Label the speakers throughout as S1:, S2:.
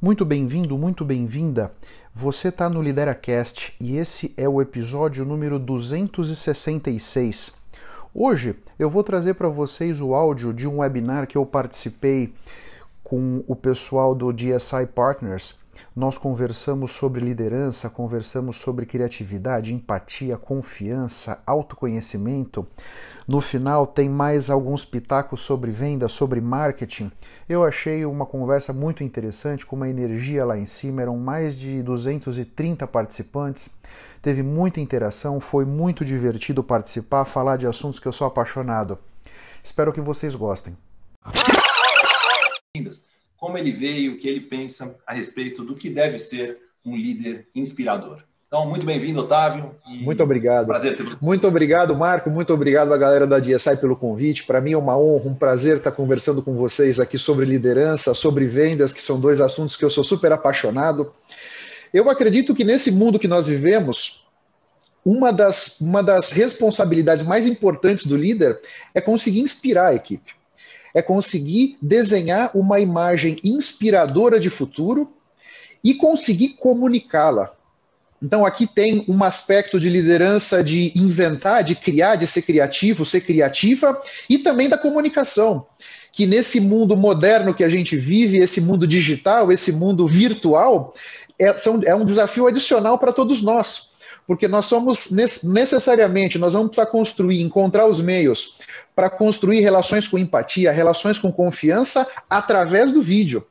S1: Muito bem-vindo, muito bem-vinda. Você está no LideraCast e esse é o episódio número 266. Hoje eu vou trazer para vocês o áudio de um webinar que eu participei com o pessoal do DSI Partners. Nós conversamos sobre liderança, conversamos sobre criatividade, empatia, confiança, autoconhecimento. No final tem mais alguns pitacos sobre venda, sobre marketing. Eu achei uma conversa muito interessante, com uma energia lá em cima, eram mais de 230 participantes. Teve muita interação, foi muito divertido participar, falar de assuntos que eu sou apaixonado. Espero que vocês gostem.
S2: Como ele veio, o que ele pensa a respeito do que deve ser um líder inspirador. Então, muito bem-vindo, Otávio.
S1: Muito obrigado.
S2: Prazer ter...
S1: Muito obrigado, Marco. Muito obrigado a galera da DSI pelo convite. Para mim é uma honra, um prazer estar conversando com vocês aqui sobre liderança, sobre vendas, que são dois assuntos que eu sou super apaixonado. Eu acredito que nesse mundo que nós vivemos, uma das, uma das responsabilidades mais importantes do líder é conseguir inspirar a equipe. É conseguir desenhar uma imagem inspiradora de futuro e conseguir comunicá-la então, aqui tem um aspecto de liderança de inventar, de criar, de ser criativo, ser criativa, e também da comunicação. Que nesse mundo moderno que a gente vive, esse mundo digital, esse mundo virtual, é, são, é um desafio adicional para todos nós. Porque nós somos necessariamente, nós vamos precisar construir, encontrar os meios para construir relações com empatia, relações com confiança através do vídeo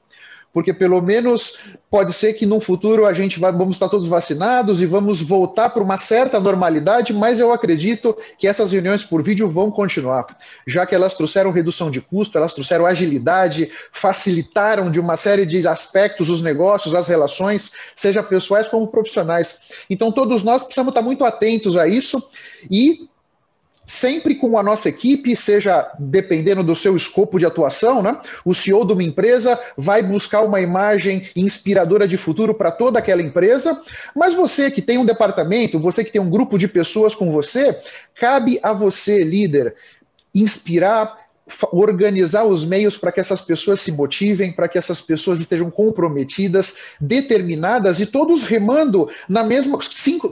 S1: porque pelo menos pode ser que no futuro a gente vai, vamos estar todos vacinados e vamos voltar para uma certa normalidade, mas eu acredito que essas reuniões por vídeo vão continuar, já que elas trouxeram redução de custo, elas trouxeram agilidade, facilitaram de uma série de aspectos os negócios, as relações, seja pessoais como profissionais. Então todos nós precisamos estar muito atentos a isso e sempre com a nossa equipe, seja dependendo do seu escopo de atuação, né? O CEO de uma empresa vai buscar uma imagem inspiradora de futuro para toda aquela empresa, mas você que tem um departamento, você que tem um grupo de pessoas com você, cabe a você, líder, inspirar, organizar os meios para que essas pessoas se motivem, para que essas pessoas estejam comprometidas, determinadas e todos remando na mesma,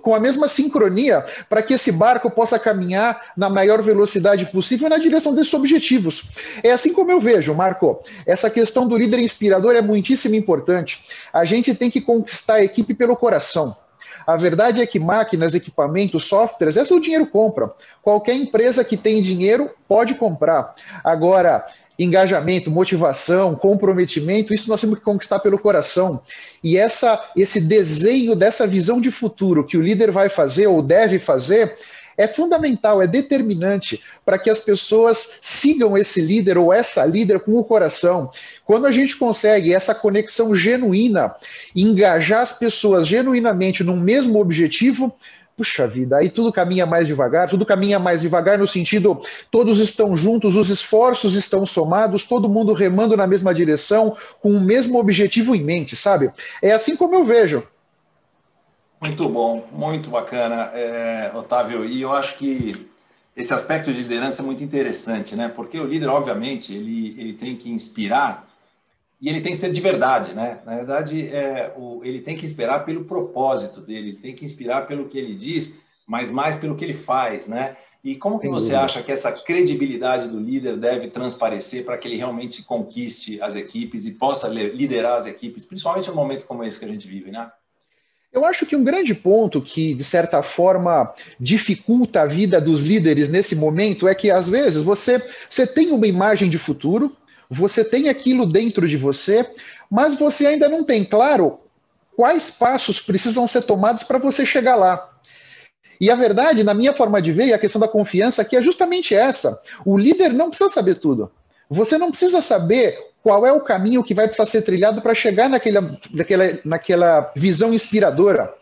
S1: com a mesma sincronia para que esse barco possa caminhar na maior velocidade possível na direção desses objetivos. É assim como eu vejo, Marco. Essa questão do líder inspirador é muitíssimo importante. A gente tem que conquistar a equipe pelo coração. A verdade é que máquinas, equipamentos, softwares, esse é o dinheiro compra. Qualquer empresa que tem dinheiro pode comprar. Agora, engajamento, motivação, comprometimento, isso nós temos que conquistar pelo coração. E essa, esse desenho dessa visão de futuro que o líder vai fazer ou deve fazer é fundamental, é determinante para que as pessoas sigam esse líder ou essa líder com o coração. Quando a gente consegue essa conexão genuína, engajar as pessoas genuinamente num mesmo objetivo, puxa vida, aí tudo caminha mais devagar, tudo caminha mais devagar no sentido, todos estão juntos, os esforços estão somados, todo mundo remando na mesma direção, com o mesmo objetivo em mente, sabe? É assim como eu vejo.
S2: Muito bom, muito bacana, é, Otávio. E eu acho que esse aspecto de liderança é muito interessante, né? Porque o líder, obviamente, ele, ele tem que inspirar e ele tem que ser de verdade, né? Na verdade, é, o, ele tem que inspirar pelo propósito dele, ele tem que inspirar pelo que ele diz, mas mais pelo que ele faz, né? E como que você acha que essa credibilidade do líder deve transparecer para que ele realmente conquiste as equipes e possa liderar as equipes, principalmente num momento como esse que a gente vive, né?
S1: Eu acho que um grande ponto que, de certa forma, dificulta a vida dos líderes nesse momento é que, às vezes, você, você tem uma imagem de futuro, você tem aquilo dentro de você, mas você ainda não tem claro quais passos precisam ser tomados para você chegar lá. E a verdade, na minha forma de ver, e a questão da confiança aqui é justamente essa. O líder não precisa saber tudo. Você não precisa saber qual é o caminho que vai precisar ser trilhado para chegar naquela, naquela, naquela visão inspiradora.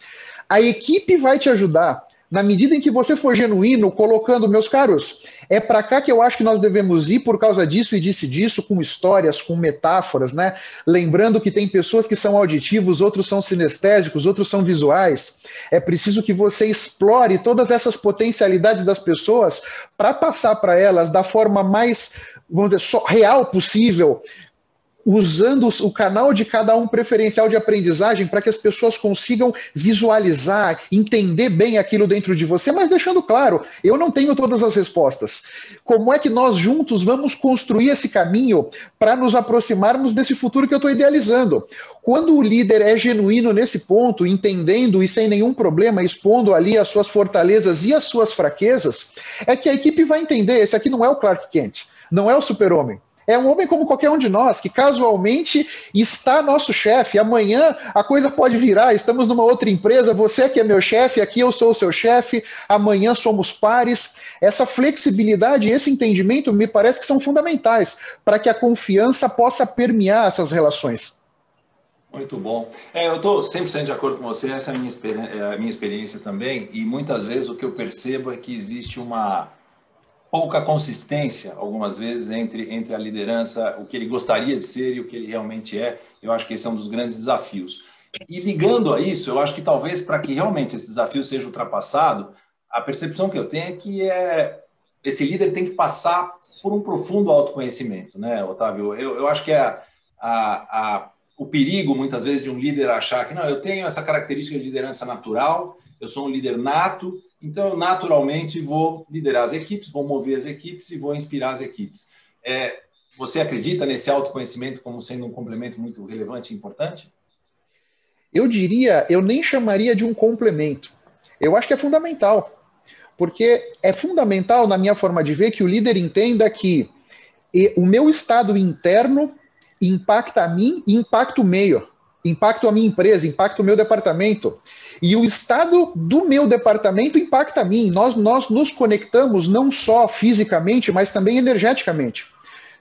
S1: A equipe vai te ajudar. Na medida em que você for genuíno, colocando, meus caros, é para cá que eu acho que nós devemos ir por causa disso e disse disso, com histórias, com metáforas, né? Lembrando que tem pessoas que são auditivos, outros são sinestésicos, outros são visuais. É preciso que você explore todas essas potencialidades das pessoas para passar para elas da forma mais, vamos dizer, real possível, usando o canal de cada um preferencial de aprendizagem para que as pessoas consigam visualizar, entender bem aquilo dentro de você, mas deixando claro, eu não tenho todas as respostas. Como é que nós juntos vamos construir esse caminho para nos aproximarmos desse futuro que eu estou idealizando? Quando o líder é genuíno nesse ponto, entendendo e sem nenhum problema, expondo ali as suas fortalezas e as suas fraquezas, é que a equipe vai entender: esse aqui não é o Clark Kent, não é o super-homem. É um homem como qualquer um de nós, que casualmente está nosso chefe. Amanhã a coisa pode virar, estamos numa outra empresa, você aqui é meu chefe, aqui eu sou o seu chefe, amanhã somos pares. Essa flexibilidade esse entendimento me parece que são fundamentais para que a confiança possa permear essas relações.
S2: Muito bom. É, eu estou 100% de acordo com você, essa é a minha, é a minha experiência também, e muitas vezes o que eu percebo é que existe uma pouca consistência, algumas vezes, entre, entre a liderança, o que ele gostaria de ser e o que ele realmente é. Eu acho que esse é um dos grandes desafios. E ligando a isso, eu acho que talvez para que realmente esse desafio seja ultrapassado, a percepção que eu tenho é que é, esse líder tem que passar por um profundo autoconhecimento, né, Otávio? Eu, eu acho que é o perigo, muitas vezes, de um líder achar que, não, eu tenho essa característica de liderança natural, eu sou um líder nato, então, eu naturalmente vou liderar as equipes, vou mover as equipes e vou inspirar as equipes. É, você acredita nesse autoconhecimento como sendo um complemento muito relevante e importante?
S1: Eu diria, eu nem chamaria de um complemento. Eu acho que é fundamental. Porque é fundamental, na minha forma de ver, que o líder entenda que o meu estado interno impacta a mim e impacta o meio, impacta a minha empresa, impacta o meu departamento. E o estado do meu departamento impacta a mim. Nós, nós nos conectamos não só fisicamente, mas também energeticamente.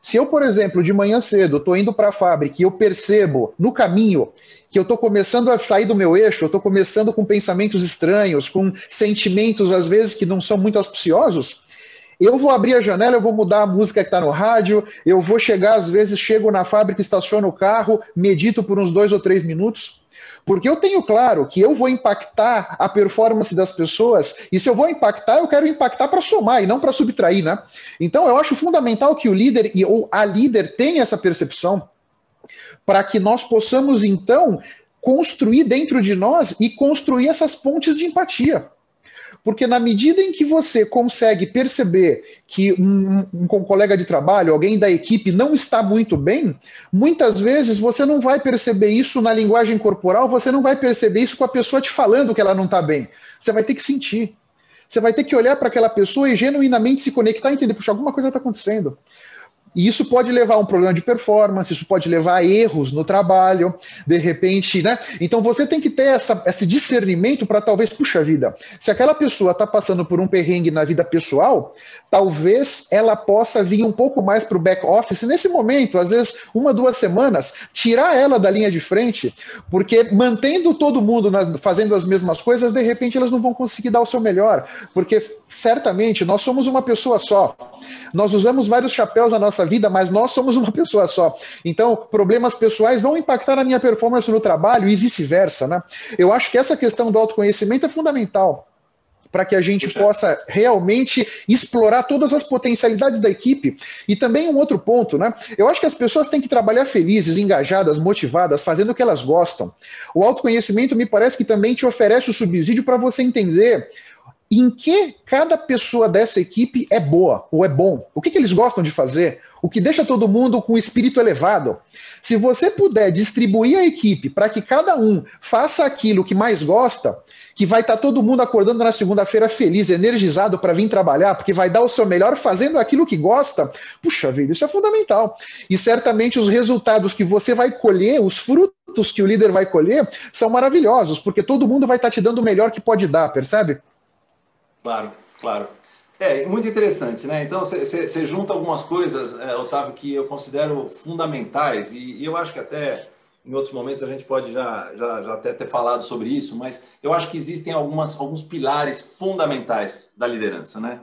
S1: Se eu, por exemplo, de manhã cedo estou indo para a fábrica e eu percebo no caminho que eu estou começando a sair do meu eixo, eu estou começando com pensamentos estranhos, com sentimentos às vezes que não são muito auspiciosos, eu vou abrir a janela, eu vou mudar a música que está no rádio, eu vou chegar, às vezes, chego na fábrica, estaciono o carro, medito por uns dois ou três minutos. Porque eu tenho claro que eu vou impactar a performance das pessoas, e se eu vou impactar, eu quero impactar para somar e não para subtrair, né? Então eu acho fundamental que o líder e ou a líder tenha essa percepção para que nós possamos então construir dentro de nós e construir essas pontes de empatia. Porque na medida em que você consegue perceber que um, um, um, colega de trabalho, alguém da equipe não está muito bem, muitas vezes você não vai perceber isso na linguagem corporal, você não vai perceber isso com a pessoa te falando que ela não está bem. Você vai ter que sentir. Você vai ter que olhar para aquela pessoa e genuinamente se conectar e entender, puxa, alguma coisa está acontecendo. E isso pode levar a um problema de performance, isso pode levar a erros no trabalho, de repente, né? Então você tem que ter essa, esse discernimento para talvez, puxa vida, se aquela pessoa está passando por um perrengue na vida pessoal, talvez ela possa vir um pouco mais para o back office nesse momento, às vezes uma, duas semanas, tirar ela da linha de frente, porque mantendo todo mundo na, fazendo as mesmas coisas, de repente elas não vão conseguir dar o seu melhor, porque certamente nós somos uma pessoa só. Nós usamos vários chapéus na nossa vida, mas nós somos uma pessoa só. Então, problemas pessoais vão impactar a minha performance no trabalho e vice-versa, né? Eu acho que essa questão do autoconhecimento é fundamental para que a gente Puxa. possa realmente explorar todas as potencialidades da equipe. E também um outro ponto, né? Eu acho que as pessoas têm que trabalhar felizes, engajadas, motivadas, fazendo o que elas gostam. O autoconhecimento me parece que também te oferece o subsídio para você entender em que cada pessoa dessa equipe é boa ou é bom, o que, que eles gostam de fazer, o que deixa todo mundo com espírito elevado. Se você puder distribuir a equipe para que cada um faça aquilo que mais gosta, que vai estar tá todo mundo acordando na segunda-feira feliz, energizado para vir trabalhar, porque vai dar o seu melhor fazendo aquilo que gosta, puxa vida, isso é fundamental. E certamente os resultados que você vai colher, os frutos que o líder vai colher, são maravilhosos, porque todo mundo vai estar tá te dando o melhor que pode dar, percebe?
S2: Claro, claro. É, muito interessante, né? Então, você junta algumas coisas, é, Otávio, que eu considero fundamentais, e, e, eu acho que até em outros momentos a gente pode já, já, já até ter falado sobre isso, mas eu acho que existem algumas, alguns pilares fundamentais da liderança, né?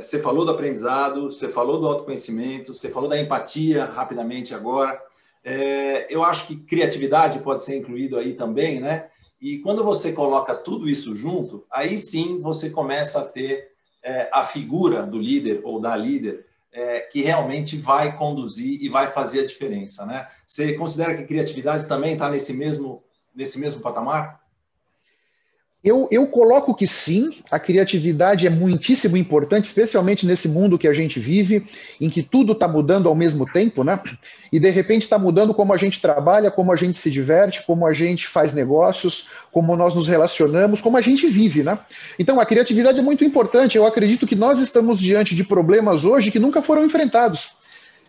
S2: Você é, falou do aprendizado, você falou do autoconhecimento, você falou da empatia rapidamente agora. É, eu acho que criatividade pode ser incluído aí também, né? E quando você coloca tudo isso junto, aí sim você começa a ter é, a figura do líder ou da líder é, que realmente vai conduzir e vai fazer a diferença, né? Você considera que criatividade também está nesse mesmo, nesse mesmo patamar?
S1: Eu, eu coloco que sim, a criatividade é muitíssimo importante, especialmente nesse mundo que a gente vive, em que tudo está mudando ao mesmo tempo, né? E de repente está mudando como a gente trabalha, como a gente se diverte, como a gente faz negócios, como nós nos relacionamos, como a gente vive, né? Então a criatividade é muito importante. Eu acredito que nós estamos diante de problemas hoje que nunca foram enfrentados.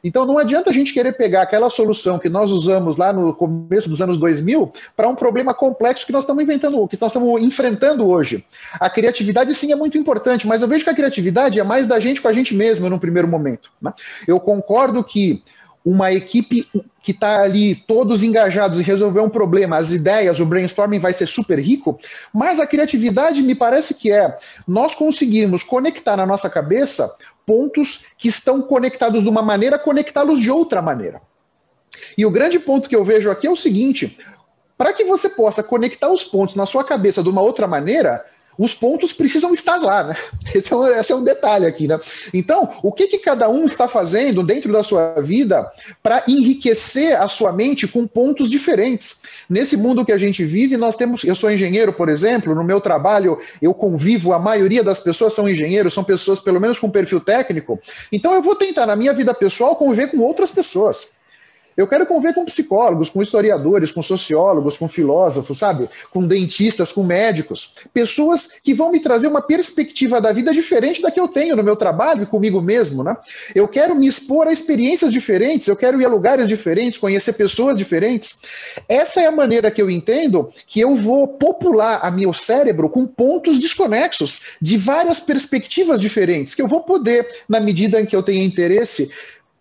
S1: Então não adianta a gente querer pegar aquela solução que nós usamos lá no começo dos anos 2000 para um problema complexo que nós estamos inventando, que nós estamos enfrentando hoje. A criatividade sim é muito importante, mas eu vejo que a criatividade é mais da gente com a gente mesmo no primeiro momento. Né? Eu concordo que uma equipe que está ali todos engajados em resolver um problema, as ideias, o brainstorming vai ser super rico, mas a criatividade me parece que é nós conseguirmos conectar na nossa cabeça pontos que estão conectados de uma maneira, conectá-los de outra maneira. E o grande ponto que eu vejo aqui é o seguinte: para que você possa conectar os pontos na sua cabeça de uma outra maneira, os pontos precisam estar lá, né? Esse é um, esse é um detalhe aqui, né? Então, o que, que cada um está fazendo dentro da sua vida para enriquecer a sua mente com pontos diferentes? Nesse mundo que a gente vive, nós temos. Eu sou engenheiro, por exemplo, no meu trabalho eu convivo, a maioria das pessoas são engenheiros, são pessoas pelo menos com perfil técnico. Então, eu vou tentar, na minha vida pessoal, conviver com outras pessoas. Eu quero conviver com psicólogos, com historiadores, com sociólogos, com filósofos, sabe? Com dentistas, com médicos. Pessoas que vão me trazer uma perspectiva da vida diferente da que eu tenho no meu trabalho e comigo mesmo, né? Eu quero me expor a experiências diferentes, eu quero ir a lugares diferentes, conhecer pessoas diferentes. Essa é a maneira que eu entendo que eu vou popular a meu cérebro com pontos desconexos de várias perspectivas diferentes, que eu vou poder, na medida em que eu tenha interesse,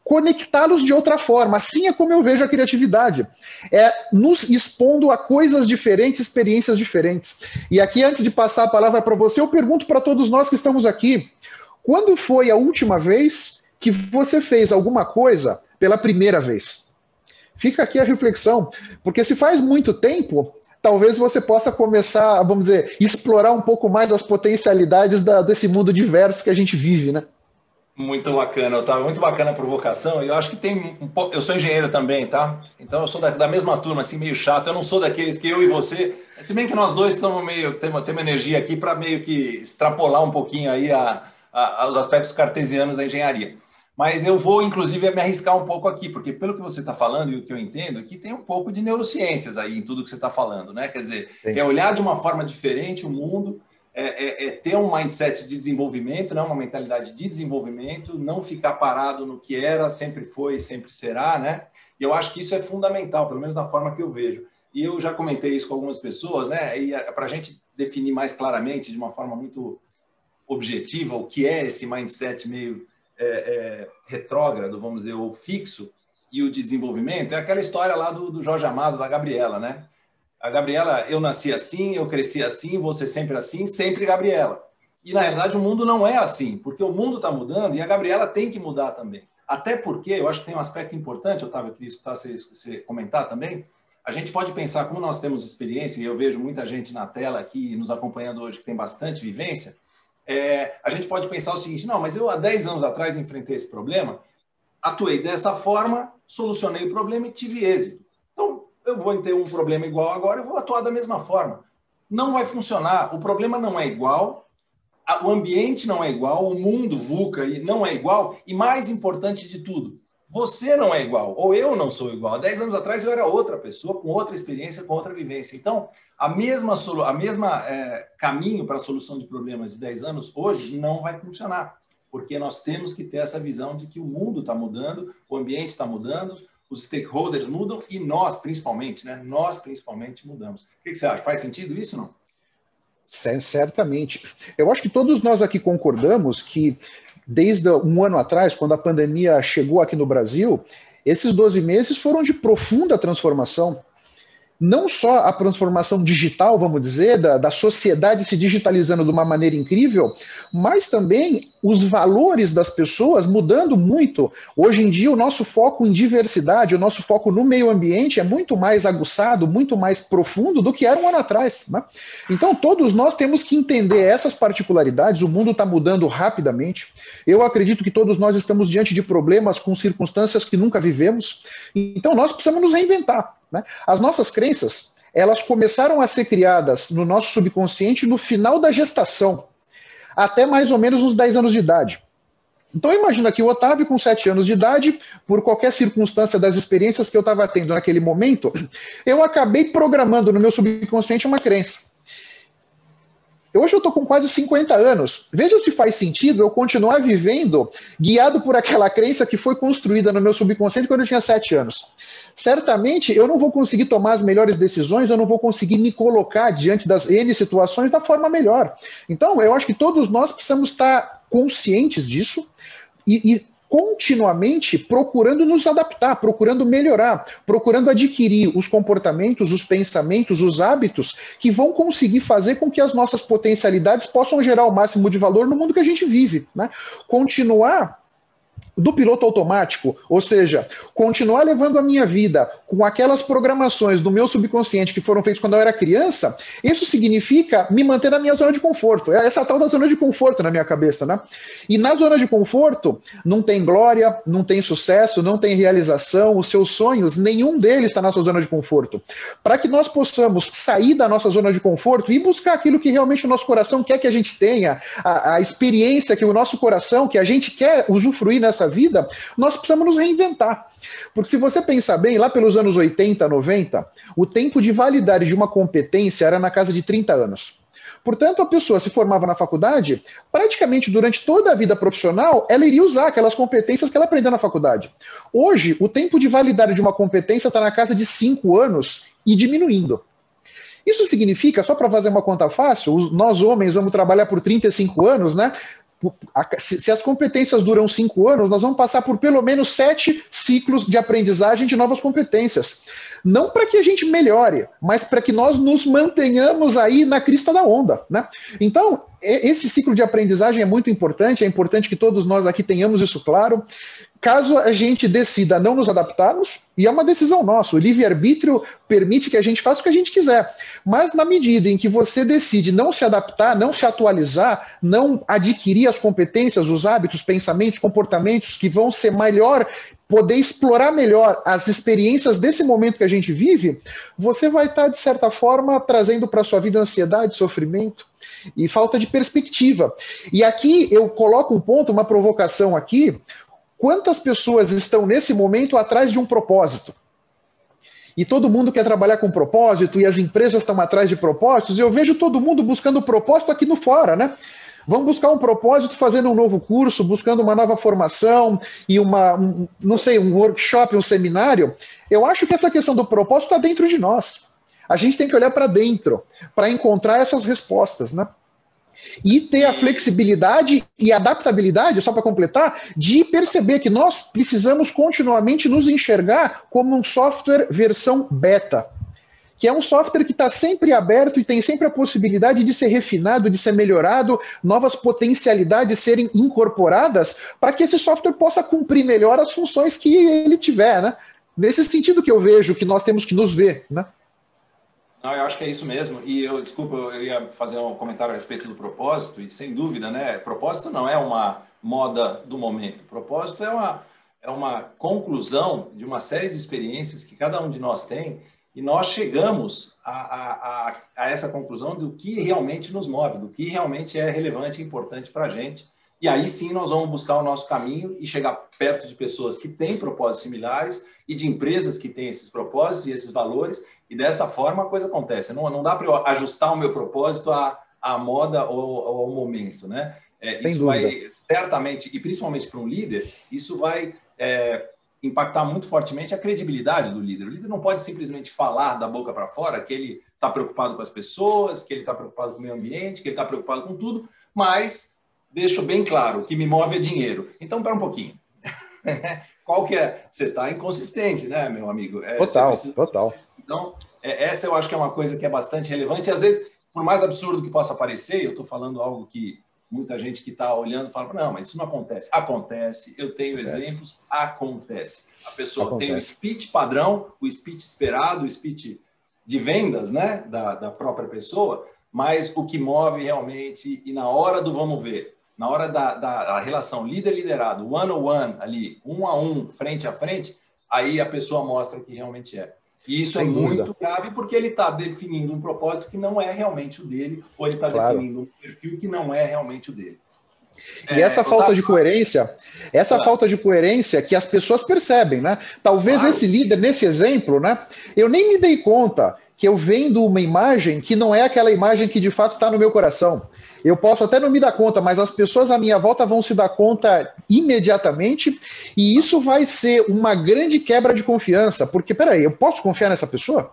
S1: conectá-los de outra forma. Assim é como eu vejo a criatividade. É nos expondo a coisas diferentes, experiências diferentes. E aqui, antes de passar a palavra para você, eu pergunto para todos nós que estamos aqui: quando foi a última vez que você fez alguma coisa pela primeira vez? Fica aqui a reflexão, porque se faz muito tempo, talvez você possa começar, vamos dizer, explorar um pouco mais as potencialidades da, desse mundo diverso que a gente vive, né?
S2: Muito bacana, Otávio. Muito bacana a provocação. Eu acho que tem um pouco. Eu sou engenheiro também, tá? Então eu sou da, da, mesma turma, assim, meio chato. Eu não sou daqueles que eu e você. Se bem que nós dois estamos meio. Temos, temos energia aqui para meio que extrapolar um pouquinho aí a, a, os aspectos cartesianos da engenharia. Mas eu vou, inclusive, me arriscar um pouco aqui, porque pelo que você está falando e o que eu entendo, aqui tem um pouco de neurociências aí em tudo que você está falando, né? Quer dizer, Sim. é olhar de uma forma diferente o mundo é, é, é, ter um mindset de desenvolvimento, né, uma mentalidade de desenvolvimento, não ficar parado no que era, sempre foi, sempre será, né? E eu acho que isso é fundamental, pelo menos da forma que eu vejo. E eu já comentei isso com algumas pessoas, né? E para a gente definir mais claramente, de uma forma muito objetiva, o que é esse mindset meio é, é, retrógrado, vamos dizer, ou fixo, e o de desenvolvimento, é aquela história lá do, do Jorge Amado, da Gabriela, né? A Gabriela, eu nasci assim, eu cresci assim, ser sempre assim, sempre Gabriela. E na realidade o mundo não é assim, porque o mundo está mudando e a Gabriela tem que mudar também. Até porque eu acho que tem um aspecto importante, Otávio, eu queria escutar você, você comentar também. A gente pode pensar, como nós temos experiência, e eu vejo muita gente na tela aqui nos acompanhando hoje que tem bastante vivência, é, a gente pode pensar o seguinte: não, mas eu há 10 anos atrás enfrentei esse problema, atuei dessa forma, solucionei o problema e tive êxito eu vou ter um problema igual agora, eu vou atuar da mesma forma. Não vai funcionar. O problema não é igual, o ambiente não é igual, o mundo VUCA não é igual, e mais importante de tudo, você não é igual, ou eu não sou igual. Há 10 anos atrás eu era outra pessoa, com outra experiência, com outra vivência. Então, a mesma, a mesma é, caminho para a solução de problemas de 10 anos hoje não vai funcionar, porque nós temos que ter essa visão de que o mundo está mudando, o ambiente está mudando, os stakeholders mudam e nós, principalmente, né? Nós, principalmente, mudamos. O que você acha? Faz sentido isso não?
S1: Certamente. Eu acho que todos nós aqui concordamos que, desde um ano atrás, quando a pandemia chegou aqui no Brasil, esses 12 meses foram de profunda transformação. Não só a transformação digital, vamos dizer, da, da sociedade se digitalizando de uma maneira incrível, mas também os valores das pessoas mudando muito. Hoje em dia, o nosso foco em diversidade, o nosso foco no meio ambiente é muito mais aguçado, muito mais profundo do que era um ano atrás. Né? Então, todos nós temos que entender essas particularidades. O mundo está mudando rapidamente. Eu acredito que todos nós estamos diante de problemas com circunstâncias que nunca vivemos. Então, nós precisamos nos reinventar. Né? As nossas crenças, elas começaram a ser criadas no nosso subconsciente no final da gestação até mais ou menos uns 10 anos de idade. Então imagina que o Otávio, com 7 anos de idade, por qualquer circunstância das experiências que eu estava tendo naquele momento, eu acabei programando no meu subconsciente uma crença. Hoje eu estou com quase 50 anos. Veja se faz sentido eu continuar vivendo guiado por aquela crença que foi construída no meu subconsciente quando eu tinha 7 anos certamente eu não vou conseguir tomar as melhores decisões, eu não vou conseguir me colocar diante das N situações da forma melhor. Então, eu acho que todos nós precisamos estar conscientes disso e, e continuamente procurando nos adaptar, procurando melhorar, procurando adquirir os comportamentos, os pensamentos, os hábitos que vão conseguir fazer com que as nossas potencialidades possam gerar o máximo de valor no mundo que a gente vive. Né? Continuar do piloto automático, ou seja, continuar levando a minha vida com aquelas programações do meu subconsciente que foram feitas quando eu era criança, isso significa me manter na minha zona de conforto. É essa tal da zona de conforto na minha cabeça, né? E na zona de conforto não tem glória, não tem sucesso, não tem realização, os seus sonhos, nenhum deles está na sua zona de conforto. Para que nós possamos sair da nossa zona de conforto e buscar aquilo que realmente o nosso coração quer que a gente tenha, a, a experiência que o nosso coração, que a gente quer usufruir nessa vida, nós precisamos nos reinventar. Porque se você pensar bem, lá pelos anos 80, 90, o tempo de validade de uma competência era na casa de 30 anos. Portanto, a pessoa se formava na faculdade, praticamente durante toda a vida profissional, ela iria usar aquelas competências que ela aprendeu na faculdade. Hoje, o tempo de validade de uma competência está na casa de 5 anos e diminuindo. Isso significa, só para fazer uma conta fácil, nós homens vamos trabalhar por 35 anos, né? Se as competências duram cinco anos, nós vamos passar por pelo menos sete ciclos de aprendizagem de novas competências. Não para que a gente melhore, mas para que nós nos mantenhamos aí na crista da onda. Né? Então, esse ciclo de aprendizagem é muito importante, é importante que todos nós aqui tenhamos isso claro. Caso a gente decida não nos adaptarmos, e é uma decisão nossa, o livre-arbítrio permite que a gente faça o que a gente quiser. Mas na medida em que você decide não se adaptar, não se atualizar, não adquirir as competências, os hábitos, pensamentos, comportamentos que vão ser melhor, poder explorar melhor as experiências desse momento que a gente vive, você vai estar, de certa forma, trazendo para a sua vida ansiedade, sofrimento e falta de perspectiva. E aqui eu coloco um ponto, uma provocação aqui, Quantas pessoas estão nesse momento atrás de um propósito? E todo mundo quer trabalhar com propósito, e as empresas estão atrás de propósitos, e eu vejo todo mundo buscando propósito aqui no fora, né? Vamos buscar um propósito fazendo um novo curso, buscando uma nova formação e uma, um, não sei, um workshop, um seminário. Eu acho que essa questão do propósito está dentro de nós. A gente tem que olhar para dentro para encontrar essas respostas, né? E ter a flexibilidade e adaptabilidade, só para completar, de perceber que nós precisamos continuamente nos enxergar como um software versão beta, que é um software que está sempre aberto e tem sempre a possibilidade de ser refinado, de ser melhorado, novas potencialidades serem incorporadas para que esse software possa cumprir melhor as funções que ele tiver, né? Nesse sentido que eu vejo que nós temos que nos ver, né?
S2: Não, eu acho que é isso mesmo. E eu, desculpa, eu ia fazer um comentário a respeito do propósito, e sem dúvida, né? Propósito não é uma moda do momento. Propósito é uma, é uma conclusão de uma série de experiências que cada um de nós tem, e nós chegamos a, a, a essa conclusão do que realmente nos move, do que realmente é relevante e importante para a gente. E aí sim nós vamos buscar o nosso caminho e chegar perto de pessoas que têm propósitos similares e de empresas que têm esses propósitos e esses valores e dessa forma a coisa acontece. Não, não dá para eu ajustar o meu propósito à, à moda ou, ou ao momento, né? É, isso dúvida. vai certamente, e principalmente para um líder, isso vai é, impactar muito fortemente a credibilidade do líder. O líder não pode simplesmente falar da boca para fora que ele está preocupado com as pessoas, que ele está preocupado com o meio ambiente, que ele está preocupado com tudo, mas deixo bem claro, o que me move é dinheiro. Então, para um pouquinho. Qual que é? Você está inconsistente, né, meu amigo? É,
S1: total, total.
S2: Então, É, essa eu acho que é uma coisa que é bastante relevante. E às vezes, por mais absurdo que possa parecer, eu estou falando algo que muita gente que está olhando fala, não, mas isso não acontece. Acontece, eu tenho acontece. exemplos, acontece. A pessoa acontece. tem o speech padrão, o speech esperado, o speech de vendas né, da, da própria pessoa, mas o que move realmente, e na hora do vamos ver, na hora da, da relação líder-liderado, one-on-one ali, um a um, frente a frente, aí a pessoa mostra que realmente é. E isso Sem é dúvida. muito grave porque ele está definindo um propósito que não é realmente o dele, ou ele está claro. definindo um perfil que não é realmente o dele.
S1: E é, essa falta tava... de coerência, essa claro. falta de coerência que as pessoas percebem, né? Talvez claro. esse líder, nesse exemplo, né? Eu nem me dei conta que eu vendo uma imagem que não é aquela imagem que de fato está no meu coração. Eu posso até não me dar conta, mas as pessoas à minha volta vão se dar conta imediatamente, e isso vai ser uma grande quebra de confiança, porque, peraí, eu posso confiar nessa pessoa?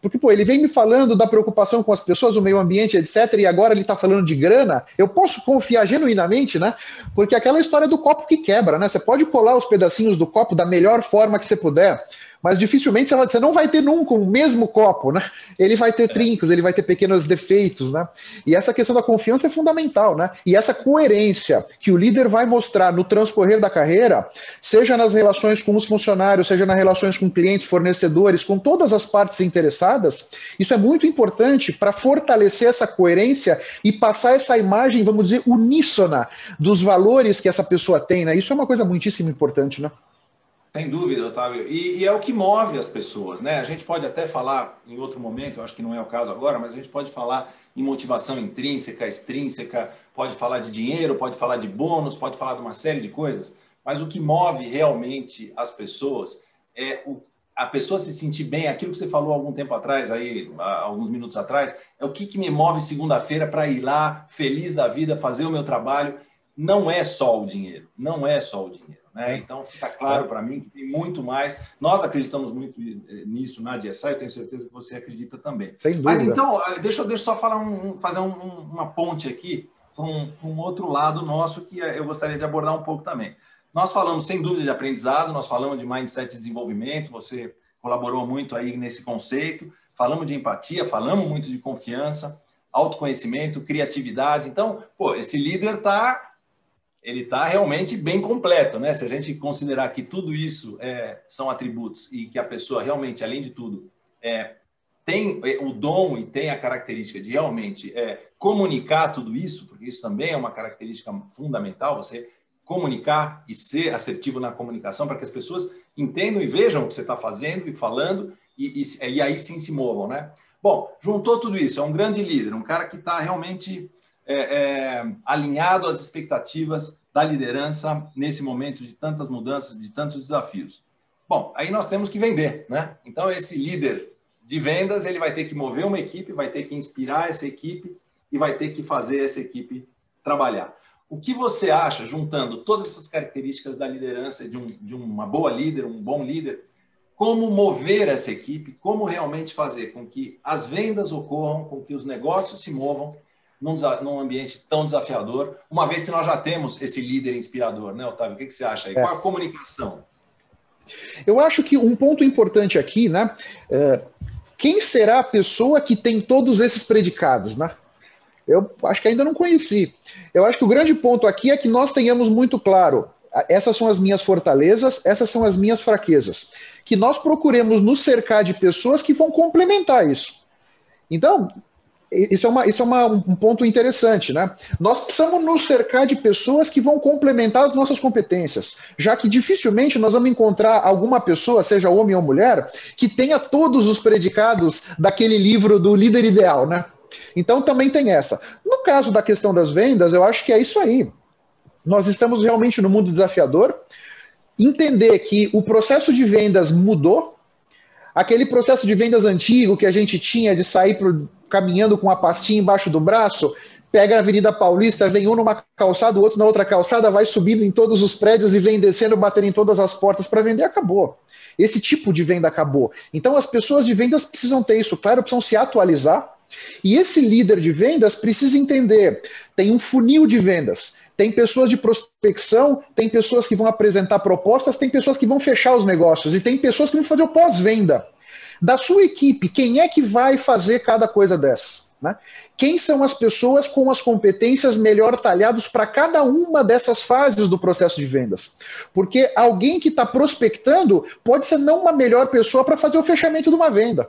S1: Porque, pô, ele vem me falando da preocupação com as pessoas, o meio ambiente, etc., e agora ele está falando de grana, eu posso confiar genuinamente, né? Porque aquela história do copo que quebra, né? Você pode colar os pedacinhos do copo da melhor forma que você puder mas dificilmente você não vai ter nunca o mesmo copo, né? Ele vai ter trincos, ele vai ter pequenos defeitos, né? E essa questão da confiança é fundamental, né? E essa coerência que o líder vai mostrar no transcorrer da carreira, seja nas relações com os funcionários, seja nas relações com clientes, fornecedores, com todas as partes interessadas, isso é muito importante para fortalecer essa coerência e passar essa imagem, vamos dizer, uníssona dos valores que essa pessoa tem, né? Isso é uma coisa muitíssimo importante, né?
S2: Sem dúvida, Otávio. E, e, é o que move as pessoas, né? A gente pode até falar em outro momento, acho que não é o caso agora, mas a gente pode falar em motivação intrínseca, extrínseca, pode falar de dinheiro, pode falar de bônus, pode falar de uma série de coisas. Mas o que move realmente as pessoas é o, a pessoa se sentir bem. Aquilo que você falou algum tempo atrás, aí, alguns minutos atrás, é o que, que me move segunda-feira para ir lá, feliz da vida, fazer o meu trabalho. Não é só o dinheiro, não é só o dinheiro. Né? É. Então, fica claro para mim que tem muito mais. Nós acreditamos muito nisso na DSI, eu tenho certeza que você acredita também. Mas então, ah, deixa, deixa eu só falar um, fazer um, uma ponte aqui para um, um, outro lado nosso que eu gostaria de abordar um pouco também. Nós falamos, sem dúvida, de aprendizado, nós falamos de mindset de desenvolvimento, você colaborou muito aí nesse conceito, falamos de empatia, falamos muito de confiança, autoconhecimento, criatividade. Então, pô, esse líder está ele está realmente bem completo, né? Se a gente considerar que tudo isso é, são atributos e que a pessoa realmente, além de tudo, é, tem é, o dom e tem a característica de realmente é, comunicar tudo isso, porque isso também é uma característica fundamental, você comunicar e ser assertivo na comunicação para que as pessoas entendam e vejam o que você está fazendo e falando e, e, e aí sim se movam, né? Bom, juntou tudo isso, é um grande líder, um cara que está realmente é, é, alinhado às expectativas da liderança nesse momento de tantas mudanças, de tantos desafios. Bom, aí nós temos que vender, né? Então esse líder de vendas ele vai ter que mover uma equipe, vai ter que inspirar essa equipe e vai ter que fazer essa equipe trabalhar. O que você acha, juntando todas essas características da liderança, de, um, de uma boa líder, um bom líder, como mover essa equipe, como realmente fazer com que as vendas ocorram, com que os negócios se movam num, num, ambiente tão desafiador, uma vez que nós já temos esse líder inspirador, né, Otávio? O que, que você acha aí? É. Qual a comunicação?
S1: Eu acho que um ponto importante aqui, né? É, quem será a pessoa que tem todos esses predicados, né? Eu acho que ainda não conheci. Eu acho que o grande ponto aqui é que nós tenhamos muito claro essas são as minhas fortalezas, essas são as minhas fraquezas. Que nós procuremos nos cercar de pessoas que vão complementar isso. Então, isso é, uma, isso é uma, um ponto interessante, né? Nós precisamos nos cercar de pessoas que vão complementar as nossas competências, já que dificilmente nós vamos encontrar alguma pessoa, seja homem ou mulher, que tenha todos os predicados daquele livro do líder ideal, né? Então também tem essa. No caso da questão das vendas, eu acho que é isso aí. Nós estamos realmente no mundo desafiador. Entender que o processo de vendas mudou, aquele processo de vendas antigo que a gente tinha de sair caminhando com a pastinha embaixo do braço, pega a Avenida Paulista, vem um numa calçada, o outro na outra calçada, vai subindo em todos os prédios e vem descendo, batendo em todas as portas para vender, acabou. Esse tipo de venda acabou. Então as pessoas de vendas precisam ter isso, claro, precisam se atualizar. E esse líder de vendas precisa entender: tem um funil de vendas. Tem pessoas de prospecção, tem pessoas que vão apresentar propostas, tem pessoas que vão fechar os negócios e tem pessoas que vão fazer o pós-venda. Da sua equipe, quem é que vai fazer cada coisa dessas? Né? Quem são as pessoas com as competências melhor talhadas para cada uma dessas fases do processo de vendas? Porque alguém que está prospectando pode ser não uma melhor pessoa para fazer o fechamento de uma venda.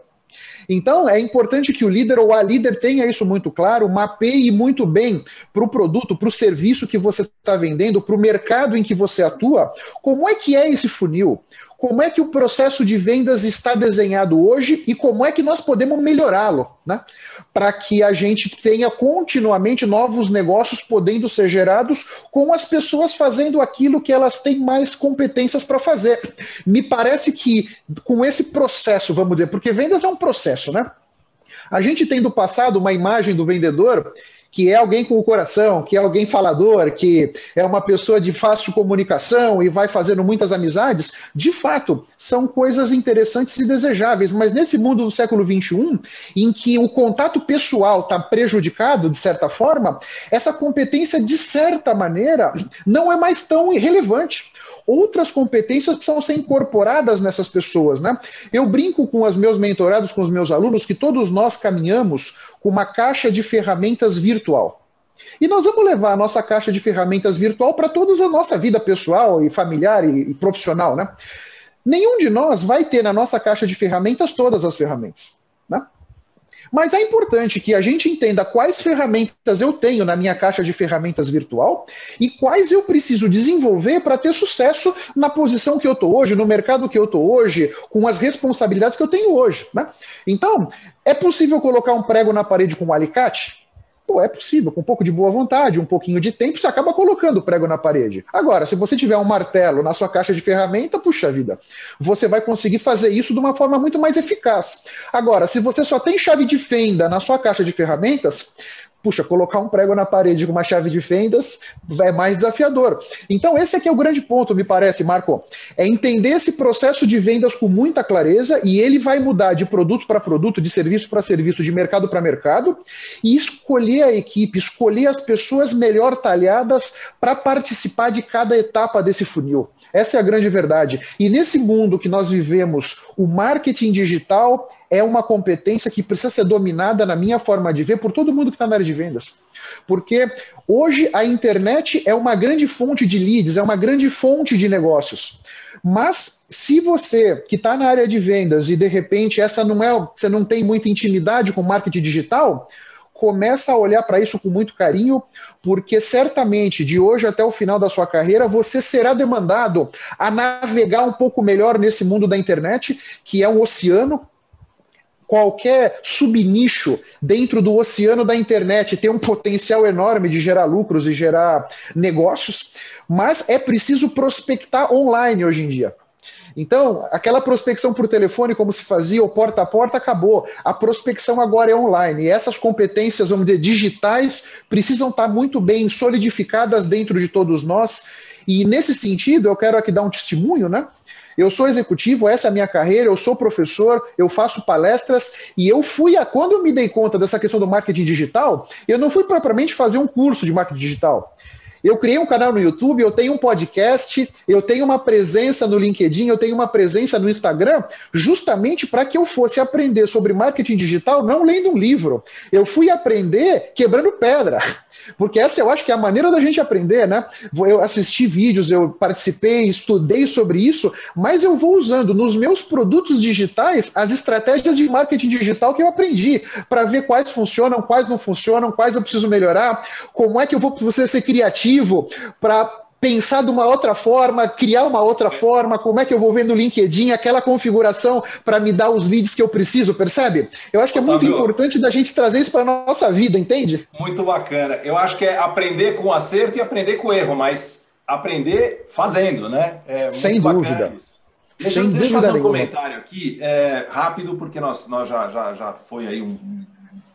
S1: Então, é importante que o líder ou a líder tenha isso muito claro, mapeie muito bem para o produto, para o serviço que você está vendendo, para o mercado em que você atua, como é que é esse funil? Como é que o processo de vendas está desenhado hoje e como é que nós podemos melhorá-lo, né? Para que a gente tenha continuamente novos negócios podendo ser gerados com as pessoas fazendo aquilo que elas têm mais competências para fazer. Me parece que com esse processo, vamos dizer, porque vendas é um processo, né? A gente tem do passado uma imagem do vendedor que é alguém com o coração, que é alguém falador, que é uma pessoa de fácil comunicação e vai fazendo muitas amizades, de fato, são coisas interessantes e desejáveis. Mas nesse mundo do século XXI, em que o contato pessoal está prejudicado, de certa forma, essa competência, de certa maneira, não é mais tão relevante outras competências precisam ser incorporadas nessas pessoas, né? Eu brinco com os meus mentorados, com os meus alunos, que todos nós caminhamos com uma caixa de ferramentas virtual. E nós vamos levar a nossa caixa de ferramentas virtual para toda a nossa vida pessoal e familiar e, e profissional, né? Nenhum de nós vai ter na nossa caixa de ferramentas todas as ferramentas. Mas é importante que a gente entenda quais ferramentas eu tenho na minha caixa de ferramentas virtual e quais eu preciso desenvolver para ter sucesso na posição que eu estou hoje, no mercado que eu estou hoje, com as responsabilidades que eu tenho hoje. Né? Então, é possível colocar um prego na parede com um alicate? Pô, é possível, com um pouco de boa vontade, um pouquinho de tempo, você acaba colocando o prego na parede. Agora, se você tiver um martelo na sua caixa de ferramenta, puxa vida, você vai conseguir fazer isso de uma forma muito mais eficaz. Agora, se você só tem chave de fenda na sua caixa de ferramentas, puxa, colocar um prego na parede com uma chave de fendas é mais desafiador. Então, esse aqui é o grande ponto, me parece, Marco. É entender esse processo de vendas com muita clareza e ele vai mudar de produto para produto, de serviço para serviço, de mercado para mercado e escolher a equipe, escolher as pessoas melhor talhadas para participar de cada etapa desse funil. Essa é a grande verdade. E nesse mundo que nós vivemos, o marketing digital é uma competência que precisa ser dominada, na minha forma de ver, por todo mundo que está na área de vendas. Porque hoje a internet é uma grande fonte de leads, é uma grande fonte de negócios. Mas se você que está na área de vendas e de repente essa não é, você não tem muita intimidade com marketing digital, começa a olhar para isso com muito carinho, porque certamente de hoje até o final da sua carreira você será demandado a navegar um pouco melhor nesse mundo da internet, que é um oceano qualquer subnicho dentro do oceano da internet tem um potencial enorme de gerar lucros e gerar negócios, mas é preciso prospectar online hoje em dia. Então, aquela prospecção por telefone, como se fazia, ou porta a porta, acabou. A prospecção agora é online. E essas competências, vamos dizer, digitais, precisam estar muito bem solidificadas dentro de todos nós. E nesse sentido, eu quero aqui dar um testemunho, né? Eu sou executivo, essa é a minha carreira, eu sou professor, eu faço palestras e eu fui a quando eu me dei conta dessa questão do marketing digital, eu não fui propriamente fazer um curso de marketing digital. Eu criei um canal no YouTube, eu tenho um podcast, eu tenho uma presença no LinkedIn, eu tenho uma presença no Instagram, justamente para que eu fosse aprender sobre marketing digital não lendo um livro. Eu fui aprender quebrando pedra. Porque essa eu acho que é a maneira da gente aprender, né? Eu assisti vídeos, eu participei, estudei sobre isso, mas eu vou usando nos meus produtos digitais as estratégias de marketing digital que eu aprendi, para ver quais funcionam, quais não funcionam, quais eu preciso melhorar, como é que eu vou você ser criativo para pensar de uma outra forma, criar uma outra forma, como é que eu vou ver no LinkedIn aquela configuração para me dar os leads que eu preciso, percebe? Eu acho que é muito importante da gente trazer isso para a nossa vida, entende?
S2: Muito bacana. Eu acho que é aprender com acerto e aprender com erro, mas aprender fazendo, né?
S1: É Sem dúvida.
S2: Deixa, Sem deixa eu fazer um nenhuma. comentário aqui, é, rápido, porque nós, nós já, já, já foi aí um,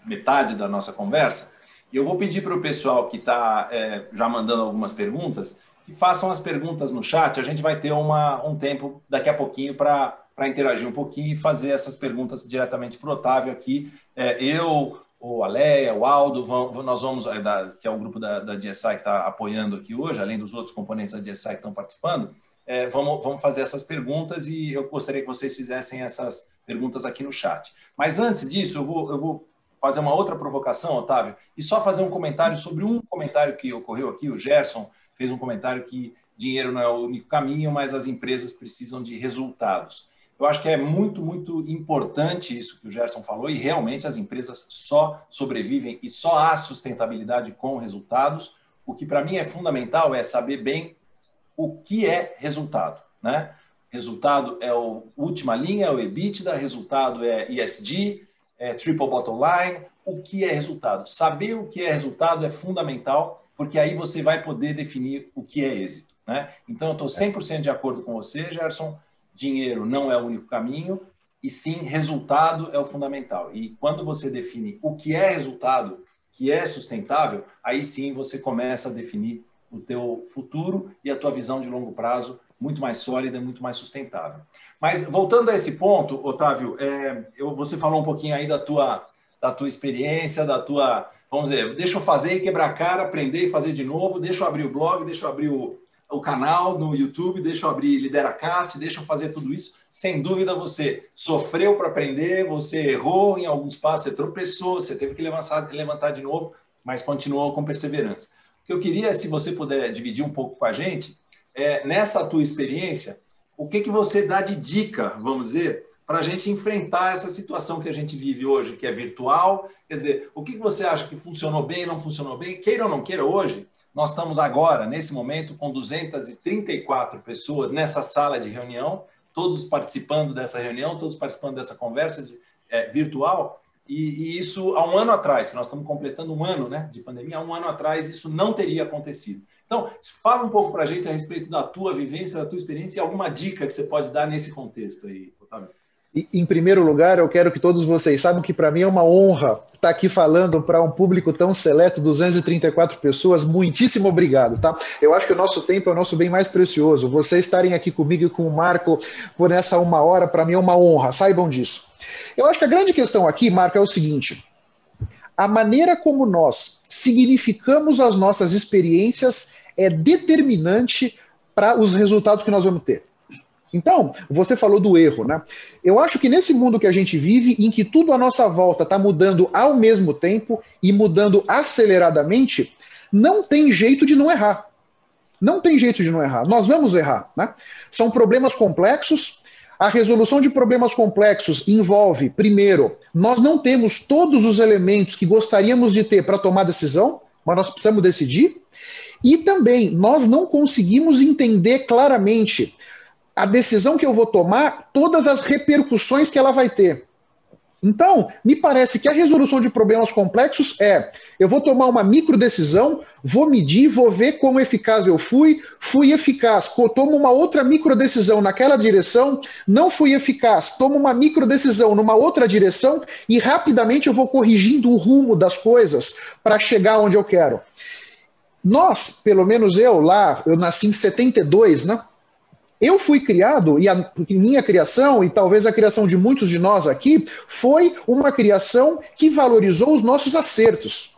S2: metade da nossa conversa. E eu vou pedir para o pessoal que está é, já mandando algumas perguntas que façam as perguntas no chat. A gente vai ter uma, um tempo daqui a pouquinho para interagir um pouquinho e fazer essas perguntas diretamente para o Otávio aqui. É, eu, o Aleia, o Aldo, vão, nós vamos, é, da, que é o grupo da, da DSI que está apoiando aqui hoje, além dos outros componentes da DSI que estão participando, é, vamos, vamos fazer essas perguntas e eu gostaria que vocês fizessem essas perguntas aqui no chat. Mas antes disso, eu vou, eu vou fazer uma outra provocação, Otávio, e só fazer um comentário sobre um comentário que ocorreu aqui. O Gerson fez um comentário que dinheiro não é o único caminho, mas as empresas precisam de resultados. Eu acho que é muito, muito importante isso que o Gerson falou, e realmente as empresas só sobrevivem e só há sustentabilidade com resultados. O que para mim é fundamental é saber bem o que é resultado. Né? Resultado é a última linha, é o EBITDA, resultado é ESG, é triple bottom line. O que é resultado? Saber o que é resultado é fundamental, porque aí você vai poder definir o que é êxito. Né? Então, eu estou 100% de acordo com você, Gerson dinheiro não é o único caminho, e sim resultado é o fundamental. E quando você define o que é resultado, que é sustentável, aí sim você começa a definir o teu futuro e a tua visão de longo prazo muito mais sólida, muito mais sustentável. Mas voltando a esse ponto, Otávio, é, eu, você falou um pouquinho aí da tua, da tua experiência, da tua, vamos dizer, deixa eu fazer e quebrar a cara, aprender e fazer de novo, deixa eu abrir o blog, deixa eu abrir o, o canal no YouTube, deixa eu abrir Lideracast, deixa eu fazer tudo isso. Sem dúvida, você sofreu para aprender, você errou em alguns passos, você tropeçou, você teve que levantar, levantar de novo, mas continuou com perseverança. O que eu queria, se você puder dividir um pouco com a gente, é, nessa tua experiência, o que, que você dá de dica, vamos dizer, para a gente enfrentar essa situação que a gente vive hoje, que é virtual? Quer dizer, o que, você acha que funcionou bem, não funcionou bem? Queira ou não queira, hoje, nós estamos agora, nesse momento, com 234 pessoas nessa sala de reunião, todos participando dessa reunião, todos participando dessa conversa de, é, virtual. E, e, isso há um ano atrás, que nós estamos completando um ano né, de pandemia, há um ano atrás isso não teria acontecido. Então, fala um pouco para a gente a respeito da tua vivência, da tua experiência e alguma dica que você pode dar nesse contexto aí, Otávio.
S1: Em primeiro lugar, eu quero que todos vocês saibam que para mim é uma honra estar aqui falando para um público tão seleto, 234 pessoas. Muitíssimo obrigado, tá? Eu acho que o nosso tempo é o nosso bem mais precioso. Vocês estarem aqui comigo e com o Marco por essa uma hora, para mim é uma honra, saibam disso. Eu acho que a grande questão aqui, Marco, é o seguinte: a maneira como nós significamos as nossas experiências é determinante para os resultados que nós vamos ter. Então, você falou do erro, né? Eu acho que nesse mundo que a gente vive, em que tudo à nossa volta está mudando ao mesmo tempo e mudando aceleradamente, não tem jeito de não errar. Não tem jeito de não errar. Nós vamos errar, né? São problemas complexos. A resolução de problemas complexos envolve, primeiro, nós não temos todos os elementos que gostaríamos de ter para tomar decisão, mas nós precisamos decidir. E também, nós não conseguimos entender claramente a decisão que eu vou tomar, todas as repercussões que ela vai ter. Então, me parece que a resolução de problemas complexos é: eu vou tomar uma micro decisão, vou medir, vou ver como eficaz eu fui, fui eficaz, tomo uma outra micro decisão naquela direção, não fui eficaz, tomo uma micro decisão numa outra direção e rapidamente eu vou corrigindo o rumo das coisas para chegar onde eu quero. Nós, pelo menos eu lá, eu nasci em 72, né? Eu fui criado, e a minha criação, e talvez a criação de muitos de nós aqui, foi uma criação que valorizou os nossos acertos.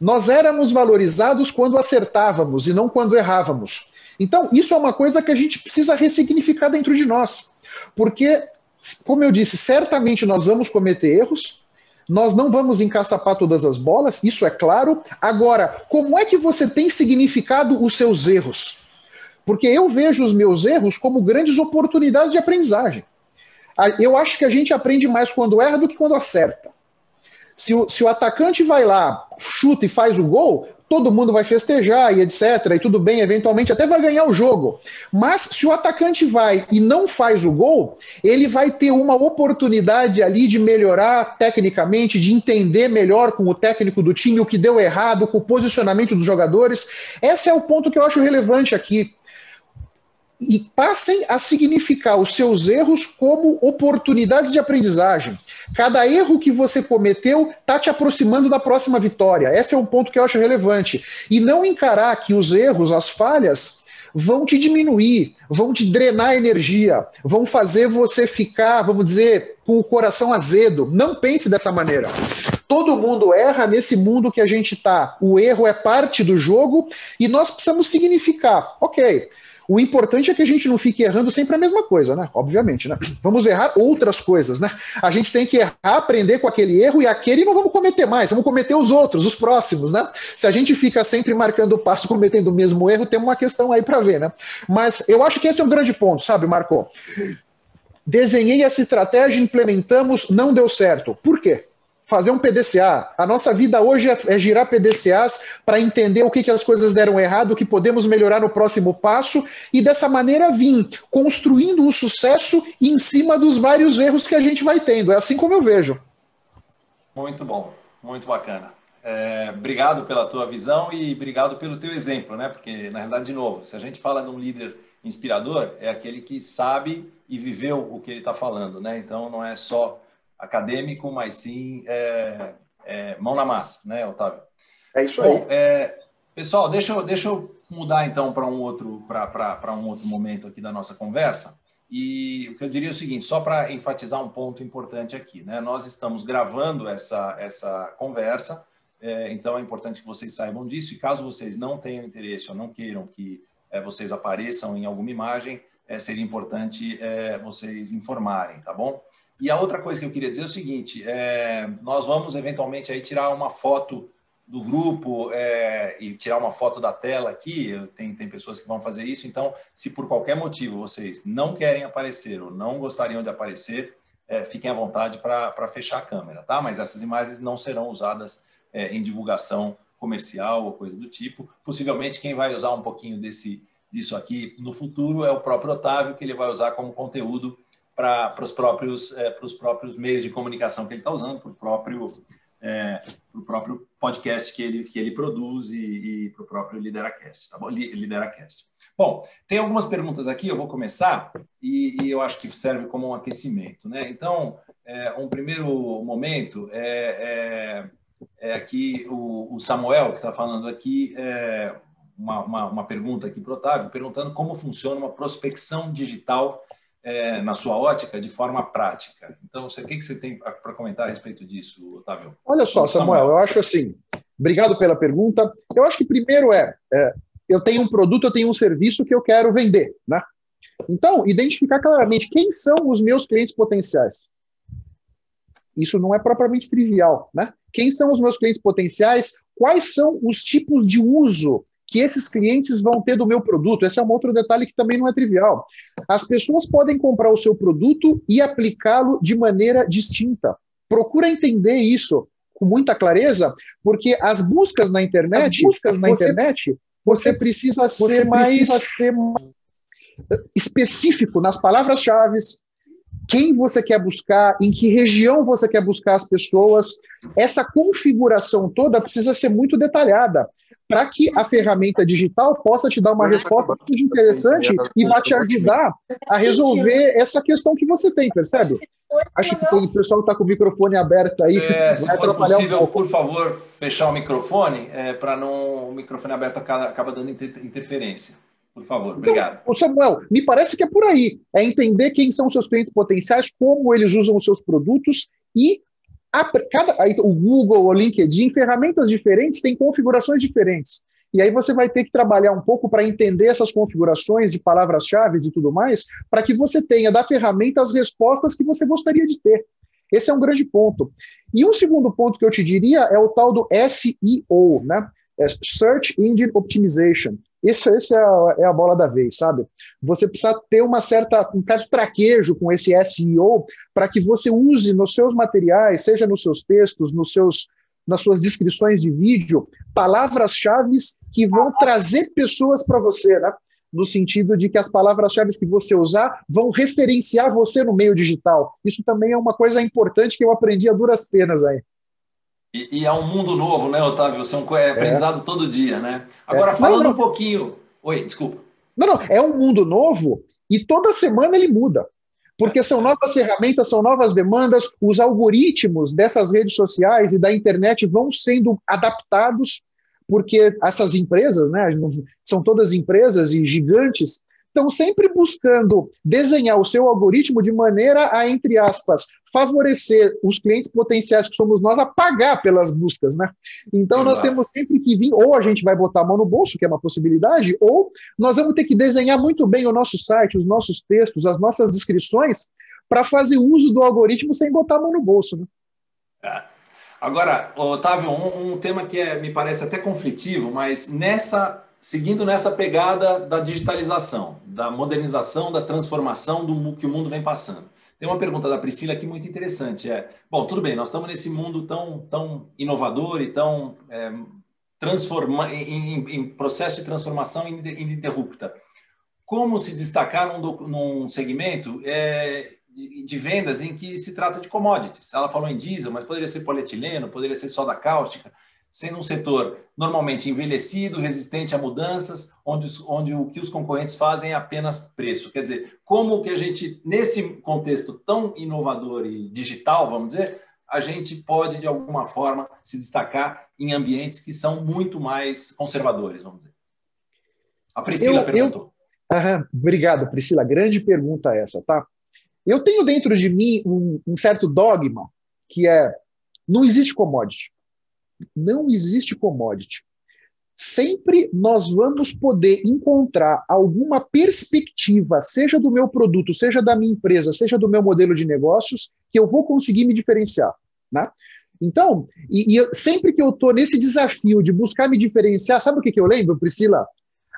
S1: Nós éramos valorizados quando acertávamos e não quando errávamos. Então, isso é uma coisa que a gente precisa ressignificar dentro de nós. Porque, como eu disse, certamente nós vamos cometer erros, nós não vamos encaçapar todas as bolas, isso é claro. Agora, como é que você tem significado os seus erros? Porque eu vejo os meus erros como grandes oportunidades de aprendizagem. Eu acho que a gente aprende mais quando erra do que quando acerta. Se o, se o atacante vai lá, chuta e faz o gol, todo mundo vai festejar e etc. E tudo bem, eventualmente até vai ganhar o jogo. Mas se o atacante vai e não faz o gol, ele vai ter uma oportunidade ali de melhorar tecnicamente, de entender melhor com o técnico do time o que deu errado, com o posicionamento dos jogadores. Esse é o ponto que eu acho relevante aqui e passem a significar os seus erros como oportunidades de aprendizagem. Cada erro que você cometeu está te aproximando da próxima vitória. Esse é um ponto que eu acho relevante. E não encarar que os erros, as falhas, vão te diminuir, vão te drenar energia, vão fazer você ficar, vamos dizer, com o coração azedo. Não pense dessa maneira. Todo mundo erra nesse mundo que a gente está. O erro é parte do jogo e nós precisamos significar, ok O importante é que a gente não fique errando sempre a mesma coisa, né? Obviamente, né? Vamos errar outras coisas, né? A gente tem que errar, aprender com aquele erro e aquele não vamos cometer mais, vamos cometer os outros, os próximos, né? Se a gente fica sempre marcando o passo, cometendo o mesmo erro, tem uma questão aí para ver, né? Mas eu acho que esse é um grande ponto, sabe, Marco? Desenhei essa estratégia, implementamos, não deu certo. Por quê? Fazer um PDCA. A nossa vida hoje é, é girar PDCAs para entender o que, que as coisas deram errado, o que podemos melhorar no próximo passo e dessa maneira vir construindo o um sucesso em cima dos vários erros que a gente vai tendo. É assim como eu vejo.
S2: Muito bom, muito bacana. É, obrigado pela tua visão e obrigado pelo teu exemplo, né? Porque na realidade, de novo, se a gente fala de um líder inspirador, é aquele que sabe e viveu o que ele está falando, né? Então não é só acadêmico, mas sim é, é, mão na massa, né, Otávio?
S1: É isso aí. Bom,
S2: é, pessoal, deixa eu, deixa eu mudar então para um outro para um outro momento aqui da nossa conversa. E o que eu diria é o seguinte, só para enfatizar um ponto importante aqui, né? Nós estamos gravando essa, essa conversa, é, então é importante que vocês saibam disso. E caso vocês não tenham interesse ou não queiram que é, vocês apareçam em alguma imagem, é, seria importante vocês informarem, tá bom? E a outra coisa que eu queria dizer é o seguinte: é, nós vamos eventualmente aí tirar uma foto do grupo é, e tirar uma foto da tela aqui. Tem, tem pessoas que vão fazer isso. Então, se por qualquer motivo vocês não querem aparecer ou não gostariam de aparecer, é, fiquem à vontade para fechar a câmera, tá? Mas essas imagens não serão usadas é, em divulgação comercial ou coisa do tipo. Possivelmente quem vai usar um pouquinho desse disso aqui no futuro é o próprio Otávio, que ele vai usar como conteúdo para os próprios, é, próprios meios de comunicação que ele está usando, para o próprio, é, próprio podcast que ele, que ele produz e, e para o próprio Lideracast, tá bom? Lideracast. Bom, tem algumas perguntas aqui, eu vou começar e, e eu acho que serve como um aquecimento, né? Então, é, um primeiro momento é, é, é aqui o, o, Samuel, que está falando aqui, é, uma, uma, uma pergunta aqui para o Otávio, perguntando como funciona uma prospecção digital é, na sua ótica, de forma prática. Então, o que, que você tem para comentar a respeito disso, Otávio?
S1: Olha só, Samuel, Samuel, eu acho assim, obrigado pela pergunta. Eu acho que primeiro é, é, eu tenho um produto, eu tenho um serviço que eu quero vender, né? Então, identificar claramente quem são os meus clientes potenciais. Isso não é propriamente trivial, né? Quem são os meus clientes potenciais? Quais são os tipos de uso que esses clientes vão ter do meu produto. Esse é um outro detalhe que também não é trivial. As pessoas podem comprar o seu produto e aplicá-lo de maneira distinta. Procura entender isso com muita clareza, porque as buscas na internet, buscas na você, internet, você precisa você ser mais ser específico nas palavras-chave, quem você quer buscar, em que região você quer buscar as pessoas. Essa configuração toda precisa ser muito detalhada para que a ferramenta digital possa te dar uma resposta muito interessante e vá te ajudar a resolver essa questão que você tem, percebe? Acho que o pessoal está com o microfone aberto aí.
S2: É, se for possível, um por favor, fechar o microfone, é, para não o microfone aberto acaba, acaba dando interferência. Por favor, então, obrigado.
S1: Então, Samuel, me parece que é por aí. É entender quem são os seus clientes potenciais, como eles usam os seus produtos e cada, o Google, o LinkedIn, ferramentas diferentes têm configurações diferentes. E aí você vai ter que trabalhar um pouco para entender essas configurações e palavras-chave e tudo mais, para que você tenha da ferramenta as respostas que você gostaria de ter. Esse é um grande ponto. E um segundo ponto que eu te diria é o tal do SEO, né? É Search Engine Optimization. Isso, esse é a, é a, bola da vez, sabe? Você precisa ter uma certa, um certo traquejo com esse SEO para que você use nos seus materiais, seja nos seus textos, nos seus, nas suas descrições de vídeo, palavras-chave que vão trazer pessoas para você, né? No sentido de que as palavras-chave que você usar vão referenciar você no meio digital. Isso também é uma coisa importante que eu aprendi a duras penas aí.
S2: E, e, é um mundo novo, né, Otávio? Você é um é aprendizado é. todo dia, né? Agora, é. falando não, não. um pouquinho. Oi, desculpa.
S1: Não, não, é um mundo novo e toda semana ele muda. Porque são novas ferramentas, são novas demandas, os algoritmos dessas redes sociais e da internet vão sendo adaptados, porque essas empresas, né, são todas empresas e gigantes, estão sempre buscando desenhar o seu algoritmo de maneira a, entre aspas, favorecer os clientes potenciais que somos nós a pagar pelas buscas, né? Então Exato. nós temos sempre que vir, ou a gente vai botar a mão no bolso, que é uma possibilidade, ou nós vamos ter que desenhar muito bem o nosso site, os nossos textos, as nossas descrições, para fazer uso do algoritmo sem botar a mão no bolso, né?
S2: É. Agora, Otávio, um, um tema que é, me parece até conflitivo, mas nessa, seguindo nessa pegada da digitalização, da modernização, da transformação do que o mundo vem passando. Tem uma pergunta da Priscila aqui muito interessante. É, bom, tudo bem, nós estamos nesse mundo tão, tão inovador e tão é, transforma, em, em, processo de transformação ininterrupta. Como se destacar num, num segmento é, de vendas em que se trata de commodities. Ela falou em diesel, mas poderia ser polietileno, poderia ser soda cáustica, sendo um setor normalmente envelhecido, resistente a mudanças, onde, onde o que os concorrentes fazem é apenas preço. Quer dizer, como que a gente, nesse contexto tão inovador e digital, vamos dizer, a gente pode, de alguma forma, se destacar em ambientes que são muito mais conservadores, vamos dizer. A Priscila eu, perguntou.
S1: Eu... Aham, obrigado, Priscila. Grande pergunta essa, tá? Eu tenho dentro de mim um, um certo dogma que é: não existe commodity. Não existe commodity. Sempre nós vamos poder encontrar alguma perspectiva, seja do meu produto, seja da minha empresa, seja do meu modelo de negócios, que eu vou conseguir me diferenciar. Né? Então, e, e sempre que eu estou nesse desafio de buscar me diferenciar, sabe o que, que eu lembro, Priscila?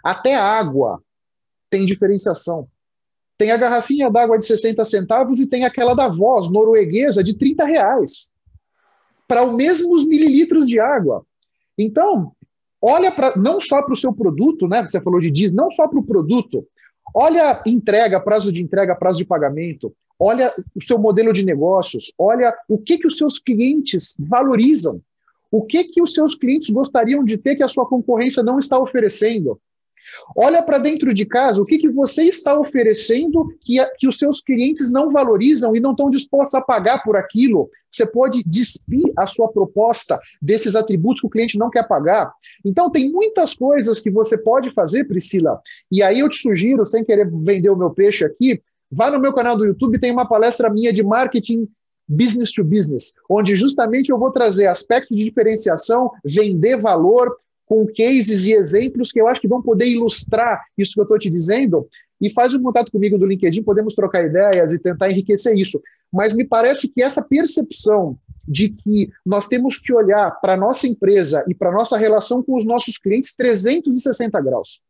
S1: Até água tem diferenciação. Tem a garrafinha d'água de 60 centavos e tem aquela da voz norueguesa de 30 reais para os mesmos mililitros de água. Então, olha para não só para o seu produto, né? Você falou de diz, não só para o produto. Olha entrega, prazo de entrega, prazo de pagamento. Olha o seu modelo de negócios. Olha o que que os seus clientes valorizam. O que que os seus clientes gostariam de ter que a sua concorrência não está oferecendo? Olha para dentro de casa, o que, que você está oferecendo que, a, que os seus clientes não valorizam e não estão dispostos a pagar por aquilo. Você pode despir a sua proposta desses atributos que o cliente não quer pagar. Então, tem muitas coisas que você pode fazer, Priscila. E aí eu te sugiro, sem querer vender o meu peixe aqui, vá no meu canal do YouTube, tem uma palestra minha de marketing business to business, onde justamente eu vou trazer aspectos de diferenciação, vender valor, com cases e exemplos que eu acho que vão poder ilustrar isso que eu estou te dizendo. E faz um contato comigo no LinkedIn, podemos trocar ideias e tentar enriquecer isso. Mas me parece que essa percepção de que nós temos que olhar para a nossa empresa e para a nossa relação com os nossos clientes 360 graus.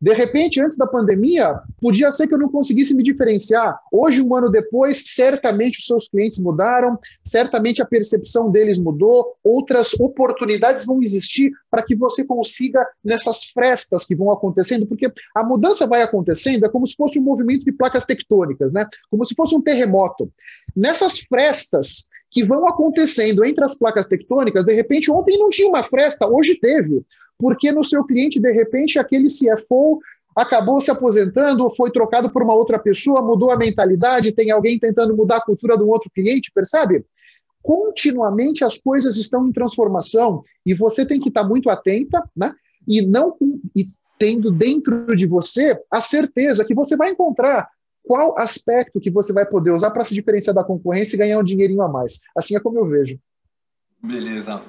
S1: De repente, antes da pandemia, podia ser que eu não conseguisse me diferenciar. Hoje, um ano depois, certamente os seus clientes mudaram, certamente a percepção deles mudou, outras oportunidades vão existir para que você consiga nessas frestas que vão acontecendo, porque a mudança vai acontecendo, é como se fosse um movimento de placas tectônicas, né? Como se fosse um terremoto. Nessas frestas, que vão acontecendo entre as placas tectônicas, de repente, ontem não tinha uma fresta, hoje teve, porque no seu cliente, de repente, aquele CFO acabou se aposentando foi trocado por uma outra pessoa, mudou a mentalidade, tem alguém tentando mudar a cultura de um outro cliente, percebe? Continuamente as coisas estão em transformação e você tem que estar muito atenta, né? E não e tendo dentro de você a certeza que você vai encontrar qual aspecto que você vai poder usar para se diferenciar da concorrência e ganhar um dinheirinho a mais. Assim é como eu vejo.
S2: Beleza.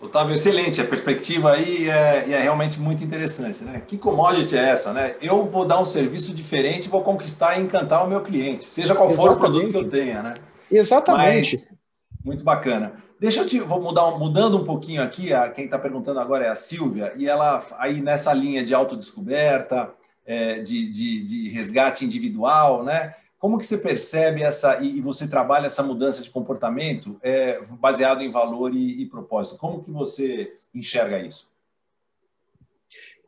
S2: Otávio, excelente. A perspectiva aí é, é, realmente muito interessante. Né? Que commodity é essa? Né? Eu vou dar um serviço diferente, vou conquistar e encantar o meu cliente, seja qual for Exatamente. o produto que eu tenha. Né?
S1: Exatamente.
S2: Mas, muito bacana. Deixa eu te vou mudar, mudando um pouquinho aqui, a, quem está perguntando agora é a Silvia, e ela aí nessa linha de autodescoberta, de, de, de, resgate individual, né? Como que você percebe essa e, você trabalha essa mudança de comportamento é, baseado em valor e, e propósito? Como que você enxerga isso?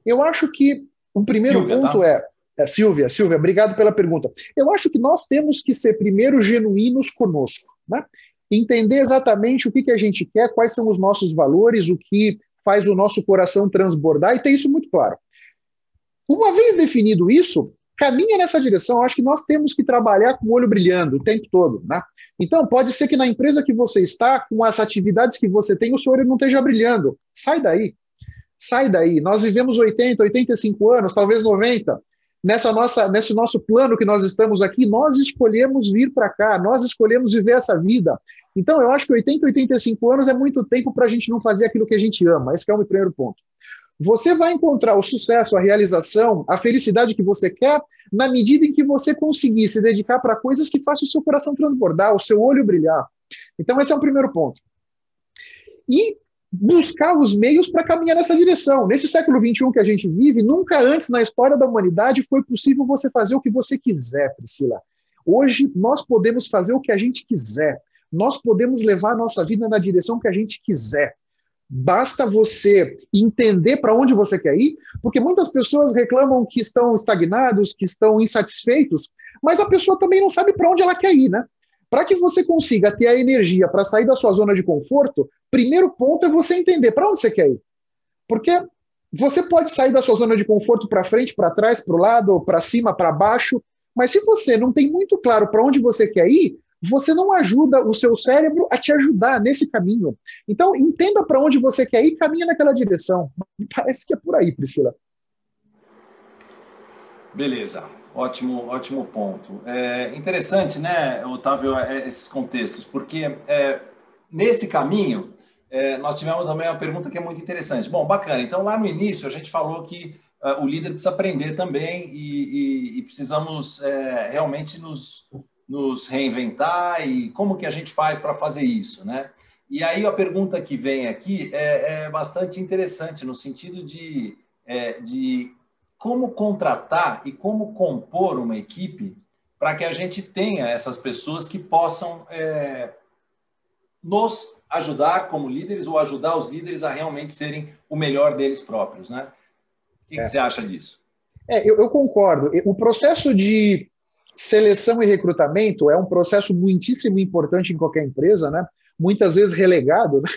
S1: Eu acho que o primeiro Silvia, ponto tá? é, é, Silvia, Silvia, obrigado pela pergunta. Eu acho que nós temos que ser primeiro genuínos conosco, né? Entender exatamente o que, que a gente quer, quais são os nossos valores, o que faz o nosso coração transbordar e ter isso muito claro. Uma vez definido isso, caminha nessa direção. Eu acho que nós temos que trabalhar com o olho brilhando o tempo todo. Né? Então, pode ser que na empresa que você está, com as atividades que você tem, o seu olho não esteja brilhando. Sai daí. Sai daí. Nós vivemos 80, 85 anos, talvez 90. nessa nossa, nesse nosso plano que nós estamos aqui, nós escolhemos vir para cá, nós escolhemos viver essa vida. Então, eu acho que 80, 85 anos é muito tempo para a gente não fazer aquilo que a gente ama. Esse é o meu primeiro ponto. Você vai encontrar o sucesso, a realização, a felicidade que você quer na medida em que você conseguir se dedicar para coisas que façam o seu coração transbordar, o seu olho brilhar. Então, esse é o primeiro ponto. E buscar os meios para caminhar nessa direção. Nesse século XXI que a gente vive, nunca antes na história da humanidade foi possível você fazer o que você quiser, Priscila. Hoje nós podemos fazer o que a gente quiser. Nós podemos levar a nossa vida na direção que a gente quiser. Basta você entender para onde você quer ir, porque muitas pessoas reclamam que estão estagnados, que estão insatisfeitos, mas a pessoa também não sabe para onde ela quer ir, né? Para que você consiga ter a energia para sair da sua zona de conforto, primeiro ponto é você entender para onde você quer ir. Porque você pode sair da sua zona de conforto para frente, para trás, para o lado, para cima, para baixo, mas se você não tem muito claro para onde você quer ir, você não ajuda o seu cérebro a te ajudar nesse caminho. Então, entenda para onde você quer ir e caminha naquela direção. Parece que é por aí, Priscila.
S2: Beleza, ótimo, ótimo ponto. É interessante, né, Otávio, é, esses contextos, porque é, nesse caminho é, nós tivemos também uma pergunta que é muito interessante. Bom, bacana. Então, lá no início, a gente falou que uh, o líder precisa aprender também e, e, e precisamos é, realmente nos, nos reinventar e como que a gente faz para fazer isso, né? E aí a pergunta que vem aqui é, é bastante interessante no sentido de, é, de como contratar e como compor uma equipe para que a gente tenha essas pessoas que possam é, nos ajudar como líderes ou ajudar os líderes a realmente serem o melhor deles próprios, né? O que, é. que você acha disso?
S1: É, eu, eu, concordo. O processo de Seleção e recrutamento é um processo muitíssimo importante em qualquer empresa, né? muitas vezes relegado, né?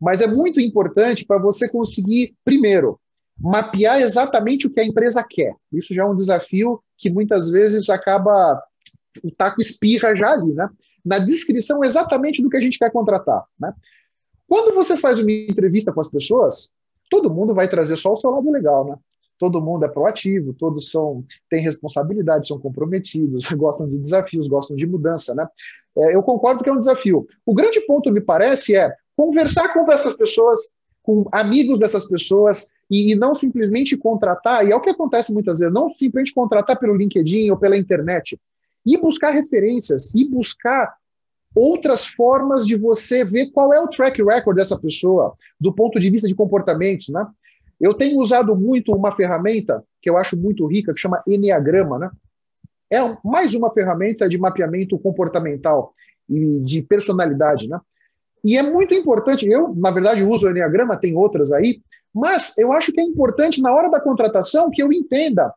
S1: mas é muito importante para você conseguir, primeiro, mapear exatamente o que a empresa quer. Isso já é um desafio que muitas vezes acaba o taco espirra já ali, né? Na descrição exatamente do que a gente quer contratar, né? Quando você faz uma entrevista com as pessoas, todo mundo vai trazer só o seu lado legal, né? Todo mundo é proativo, todos são têm responsabilidade, são comprometidos, gostam de desafios, gostam de mudança, né? É, eu concordo que é um desafio. O grande ponto, me parece, é conversar com essas pessoas, com amigos dessas pessoas e, e, não simplesmente contratar, e é o que acontece muitas vezes, não simplesmente contratar pelo LinkedIn ou pela internet, e buscar referências, e buscar outras formas de você ver qual é o track record dessa pessoa, do ponto de vista de comportamentos, né? Eu tenho usado muito uma ferramenta que eu acho muito rica, que chama Enneagrama, né? É mais uma ferramenta de mapeamento comportamental e de personalidade, né? E é muito importante, eu, na verdade, uso o Enneagrama, tem outras aí, mas eu acho que é importante, na hora da contratação, que eu entenda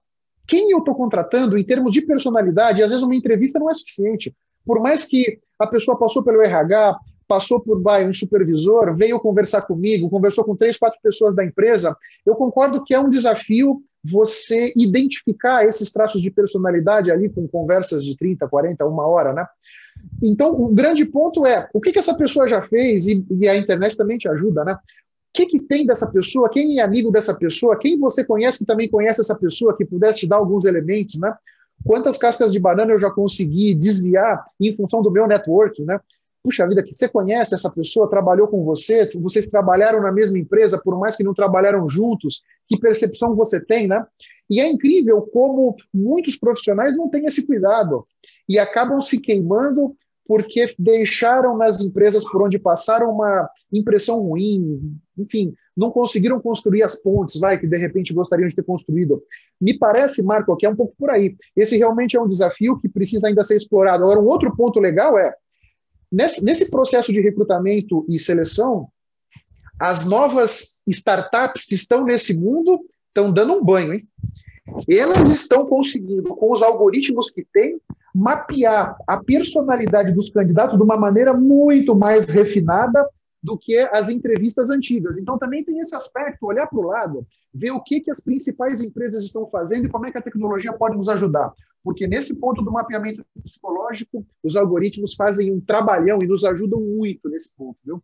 S1: quem eu estou contratando em termos de personalidade. Às vezes uma entrevista não é suficiente. Por mais que a pessoa passou pelo RH, passou por vai, um supervisor, veio conversar comigo, conversou com três, quatro pessoas da empresa, eu concordo que é um desafio você identificar esses traços de personalidade ali com conversas de 30, 40, uma hora, né? Então, o grande ponto é o que, que essa pessoa já fez, e, e a internet também te ajuda, né? O que, que tem dessa pessoa? Quem é amigo dessa pessoa? Quem você conhece que também conhece essa pessoa, que pudesse te dar alguns elementos, né? Quantas cascas de banana eu já consegui desviar em função do meu network, né? Puxa vida, que você conhece essa pessoa, trabalhou com você, vocês trabalharam na mesma empresa, por mais que não trabalharam juntos, que percepção você tem, né? E é incrível como muitos profissionais não têm esse cuidado e acabam se queimando porque deixaram nas empresas por onde passaram uma impressão ruim, enfim, não conseguiram construir as pontes, vai, que de repente gostariam de ter construído. Me parece, Marco, que é um pouco por aí. Esse realmente é um desafio que precisa ainda ser explorado. Agora, um outro ponto legal é Nesse, nesse processo de recrutamento e seleção, as novas startups que estão nesse mundo estão dando um banho, hein? Elas estão conseguindo, com os algoritmos que têm, mapear a personalidade dos candidatos de uma maneira muito mais refinada do que as entrevistas antigas. Então, também tem esse aspecto, olhar para o lado, ver o que, que as principais empresas estão fazendo e como é que a tecnologia pode nos ajudar. Porque nesse ponto do mapeamento psicológico, os algoritmos fazem um trabalhão e nos ajudam muito nesse ponto, viu?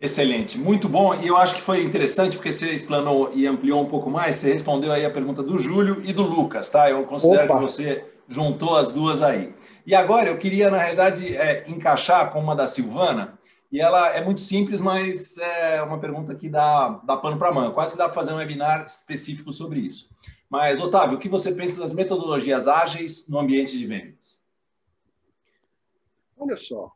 S2: Excelente, muito bom. E eu acho que foi interessante porque você explanou e ampliou um pouco mais. Você respondeu aí a pergunta do Júlio e do Lucas, tá? Eu considero Opa. que você juntou as duas aí. E agora eu queria, na realidade, é, encaixar com uma da Silvana. E ela é muito simples, mas é uma pergunta que dá, dá pano para manga. Quase que dá para fazer um webinar específico sobre isso. Mas, Otávio, o que você pensa das metodologias ágeis no ambiente de vendas?
S1: Olha só,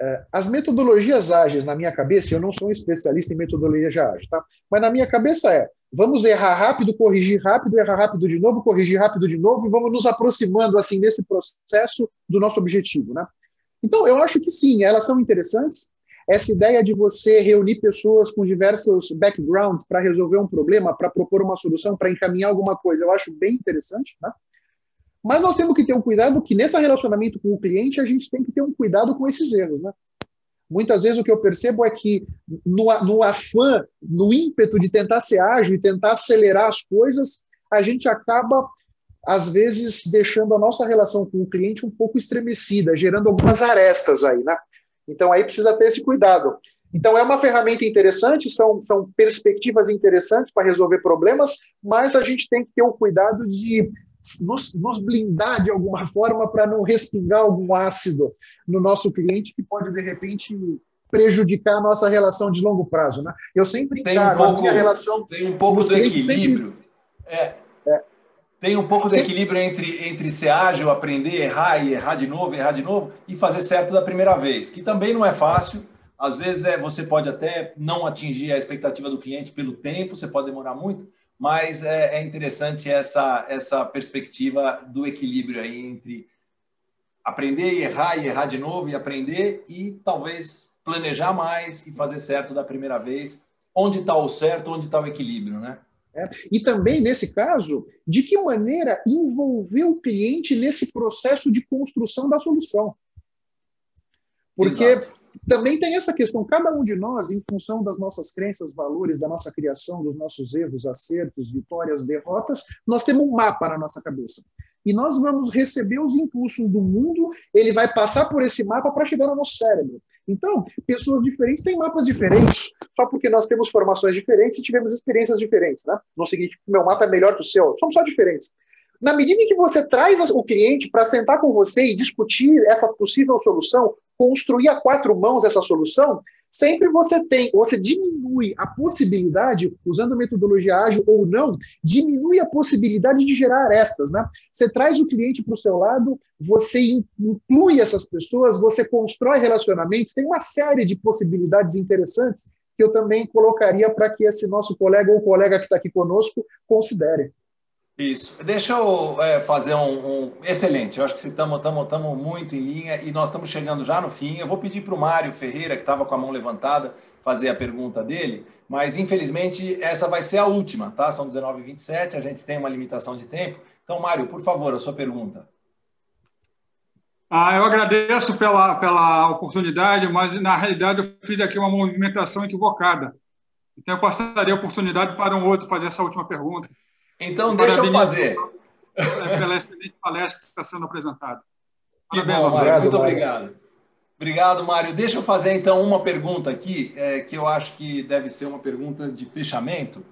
S1: é, as metodologias ágeis na minha cabeça, eu não sou um especialista em metodologia ágil, tá? Mas na minha cabeça é, vamos errar rápido, corrigir rápido, errar rápido de novo, corrigir rápido de novo e vamos nos aproximando assim nesse processo do nosso objetivo, né? Então, eu acho que sim, elas são interessantes. Essa ideia de você reunir pessoas com diversos backgrounds para resolver um problema, para propor uma solução, para encaminhar alguma coisa, eu acho bem interessante, né? Mas nós temos que ter um cuidado que nesse relacionamento com o cliente a gente tem que ter um cuidado com esses erros, né? Muitas vezes o que eu percebo é que no, no afã, no ímpeto de tentar ser ágil e tentar acelerar as coisas, a gente acaba às vezes deixando a nossa relação com o cliente um pouco estremecida, gerando algumas arestas aí, né? Então aí precisa ter esse cuidado. Então é uma ferramenta interessante, são, são perspectivas interessantes para resolver problemas, mas a gente tem que ter o cuidado de nos, nos blindar de alguma forma para não respingar algum ácido no nosso cliente que pode, de repente, prejudicar a nossa relação de longo prazo. Né? Eu sempre
S2: tem um pouco, a minha relação. Tem um pouco do equilíbrio. Sempre... É. Tem um pouco de equilíbrio entre, entre ser ágil, aprender, errar e errar de novo, errar de novo, e fazer certo da primeira vez, que também não é fácil. Às vezes é, você pode até não atingir a expectativa do cliente pelo tempo, você pode demorar muito, mas é, é interessante essa, essa perspectiva do equilíbrio aí entre aprender e errar e errar de novo e aprender e talvez planejar mais e fazer certo da primeira vez. Onde está o certo, onde está o equilíbrio, né?
S1: É. E também, nesse caso, de que maneira envolver o cliente nesse processo de construção da solução. Porque Exato também tem essa questão, cada um de nós, em função das nossas crenças, valores, da nossa criação, dos nossos erros, acertos, vitórias, derrotas, nós temos um mapa na nossa cabeça. E nós vamos receber os impulsos do mundo, ele vai passar por esse mapa para chegar no nosso cérebro. Então, pessoas diferentes têm mapas diferentes, só porque nós temos formações diferentes e tivemos experiências diferentes, né? Não seguinte, meu mapa é melhor que o seu, somos só diferentes. Na medida em que você traz o cliente para sentar com você e discutir essa possível solução, construir a quatro mãos essa solução, sempre você tem, você diminui a possibilidade, usando metodologia ágil ou não, diminui a possibilidade de gerar arestas, né? Você traz o cliente para o seu lado, você inclui essas pessoas, você constrói relacionamentos, tem uma série de possibilidades interessantes que eu também colocaria para que esse nosso colega ou colega que está aqui conosco considere.
S2: Isso. Deixa eu é, fazer um, um, Excelente, eu acho que estamos muito em linha e nós estamos chegando já no fim. Eu vou pedir para o Mário Ferreira, que estava com a mão levantada, fazer a pergunta dele, mas infelizmente essa vai ser a última, tá? São 19h27, a gente tem uma limitação de tempo. Então, Mário, por favor, a sua pergunta.
S3: Ah, eu agradeço pela, pela oportunidade, mas na realidade eu fiz aqui uma movimentação equivocada. Então eu passaria a oportunidade para um outro fazer essa última pergunta.
S2: Então, deixa eu fazer.
S3: Pela excelente palestra que está sendo apresentada.
S2: Que Parabéns, bom, Mário. Muito obrigado. Obrigado, Mário. Deixa eu fazer, então, uma pergunta aqui, é, que eu acho que deve ser uma pergunta de fechamento.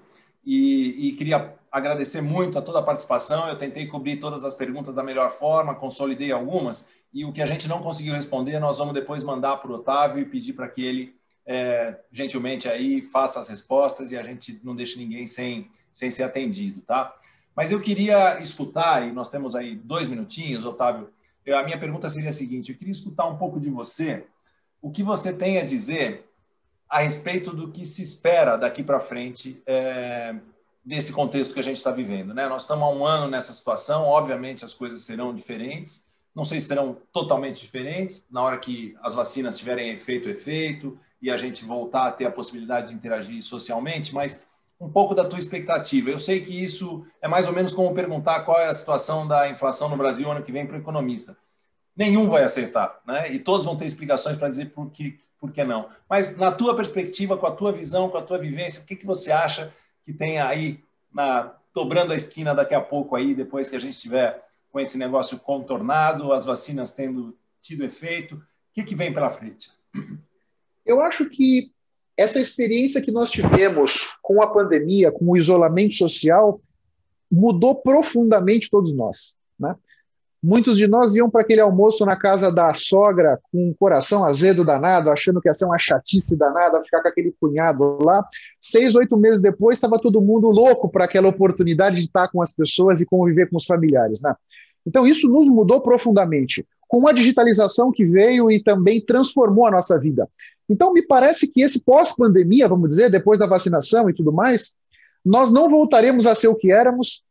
S2: E, e, queria agradecer muito a toda a participação. Eu tentei cobrir todas as perguntas da melhor forma, consolidei algumas. E o que a gente não conseguiu responder, nós vamos depois mandar para o Otávio e pedir para que ele, é, gentilmente, aí faça as respostas e a gente não deixe ninguém sem sem ser atendido, tá? Mas eu queria escutar, e nós temos aí dois minutinhos, Otávio. A minha pergunta seria a seguinte: eu queria escutar um pouco de você, o que você tem a dizer a respeito do que se espera daqui para frente é, desse contexto que a gente está vivendo. Né? Nós estamos há um ano nessa situação, obviamente as coisas serão diferentes, não sei se serão totalmente diferentes, na hora que as vacinas tiverem efeito, efeito, e a gente voltar a ter a possibilidade de interagir socialmente, mas um pouco da tua expectativa. Eu sei que isso é mais ou menos como perguntar qual é a situação da inflação no Brasil ano que vem para o economista. Nenhum vai acertar, né? E todos vão ter explicações para dizer por que, por que não. Mas na tua perspectiva, com a tua visão, com a tua vivência, o que, que você acha que tem aí na dobrando a esquina daqui a pouco aí, depois que a gente estiver com esse negócio contornado, as vacinas tendo tido efeito, o que, que vem pela frente?
S1: Eu acho que essa experiência que nós tivemos com a pandemia, com o isolamento social, mudou profundamente todos nós. Né? Muitos de nós iam para aquele almoço na casa da sogra com um coração azedo danado, achando que ia ser uma chatice danada, ficar com aquele cunhado lá. Seis, oito meses depois, estava todo mundo louco para aquela oportunidade de estar com as pessoas e conviver com os familiares. Né? Então, isso nos mudou profundamente, com a digitalização que veio e também transformou a nossa vida. Então, me parece que esse pós-pandemia, vamos dizer, depois da vacinação e tudo mais, nós não voltaremos a ser o que éramos.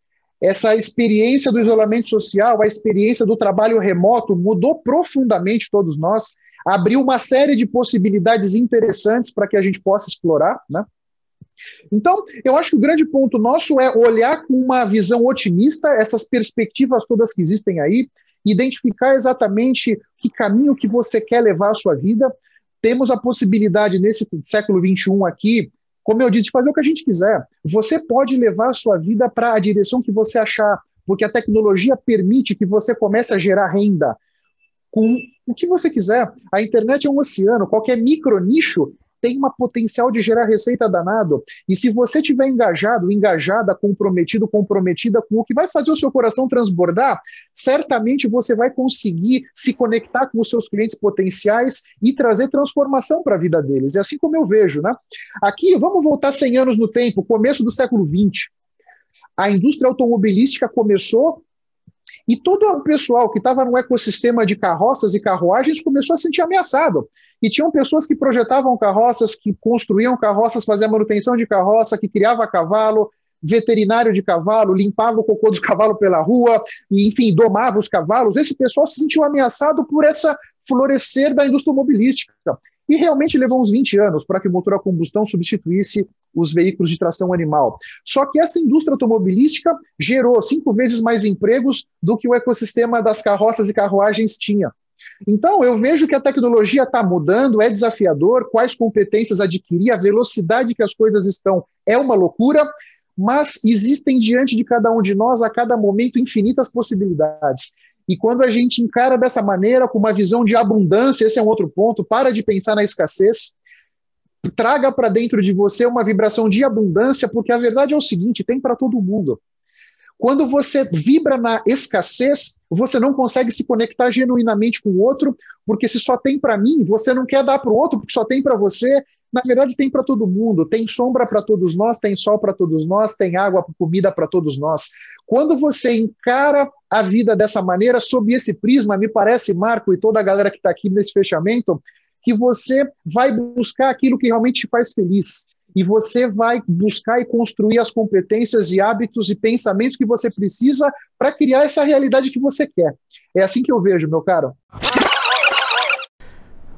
S1: Essa experiência do isolamento social, a experiência do trabalho remoto mudou profundamente todos nós, abriu uma série de possibilidades interessantes para que a gente possa explorar, né? Então, eu acho que o grande ponto nosso é olhar com uma visão otimista essas perspectivas todas que existem aí, identificar exatamente que caminho que você quer levar a sua vida. Temos a possibilidade nesse século XXI aqui, como eu disse, de fazer o que a gente quiser. Você pode levar a sua vida para a direção que você achar, porque a tecnologia permite que você comece a gerar renda com o que você quiser. A internet é um oceano, qualquer micro nicho tem uma potencial de gerar receita danado. E se você tiver engajado, engajada, comprometido, comprometida com o que vai fazer o seu coração transbordar, certamente você vai conseguir se conectar com os seus clientes potenciais e trazer transformação para a vida deles. É assim como eu vejo, né? Aqui, vamos voltar 100 anos no tempo, começo do século 20. A indústria automobilística começou e todo o pessoal que estava no ecossistema de carroças e carruagens começou a se sentir ameaçado. E tinham pessoas que projetavam carroças, que construíam carroças, faziam manutenção de carroça, que criava cavalo, veterinário de cavalo, limpava o cocô do cavalo pela rua, e, enfim, domava os cavalos. Esse pessoal se sentiu ameaçado por essa florescer da indústria automobilística. E realmente levou uns 20 anos para que o motor a combustão substituísse os veículos de tração animal. Só que essa indústria automobilística gerou cinco vezes mais empregos do que o ecossistema das carroças e carruagens tinha. Então, eu vejo que a tecnologia está mudando, é desafiador, quais competências adquirir, a velocidade que as coisas estão é uma loucura, mas existem diante de cada um de nós, a cada momento, infinitas possibilidades. E quando a gente encara dessa maneira, com uma visão de abundância, esse é um outro ponto, para de pensar na escassez, traga para dentro de você uma vibração de abundância, porque a verdade é o seguinte: tem para todo mundo. Quando você vibra na escassez, você não consegue se conectar genuinamente com o outro, porque se só tem para mim, você não quer dar para o outro, porque só tem para você. Na verdade, tem para todo mundo. Tem sombra para todos nós, tem sol para todos nós, tem água, comida para todos nós. Quando você encara a vida dessa maneira, sob esse prisma, me parece, Marco e toda a galera que está aqui nesse fechamento, que você vai buscar aquilo que realmente te faz feliz. E você vai buscar e construir as competências e hábitos e pensamentos que você precisa para criar essa realidade que você quer. É assim que eu vejo, meu caro.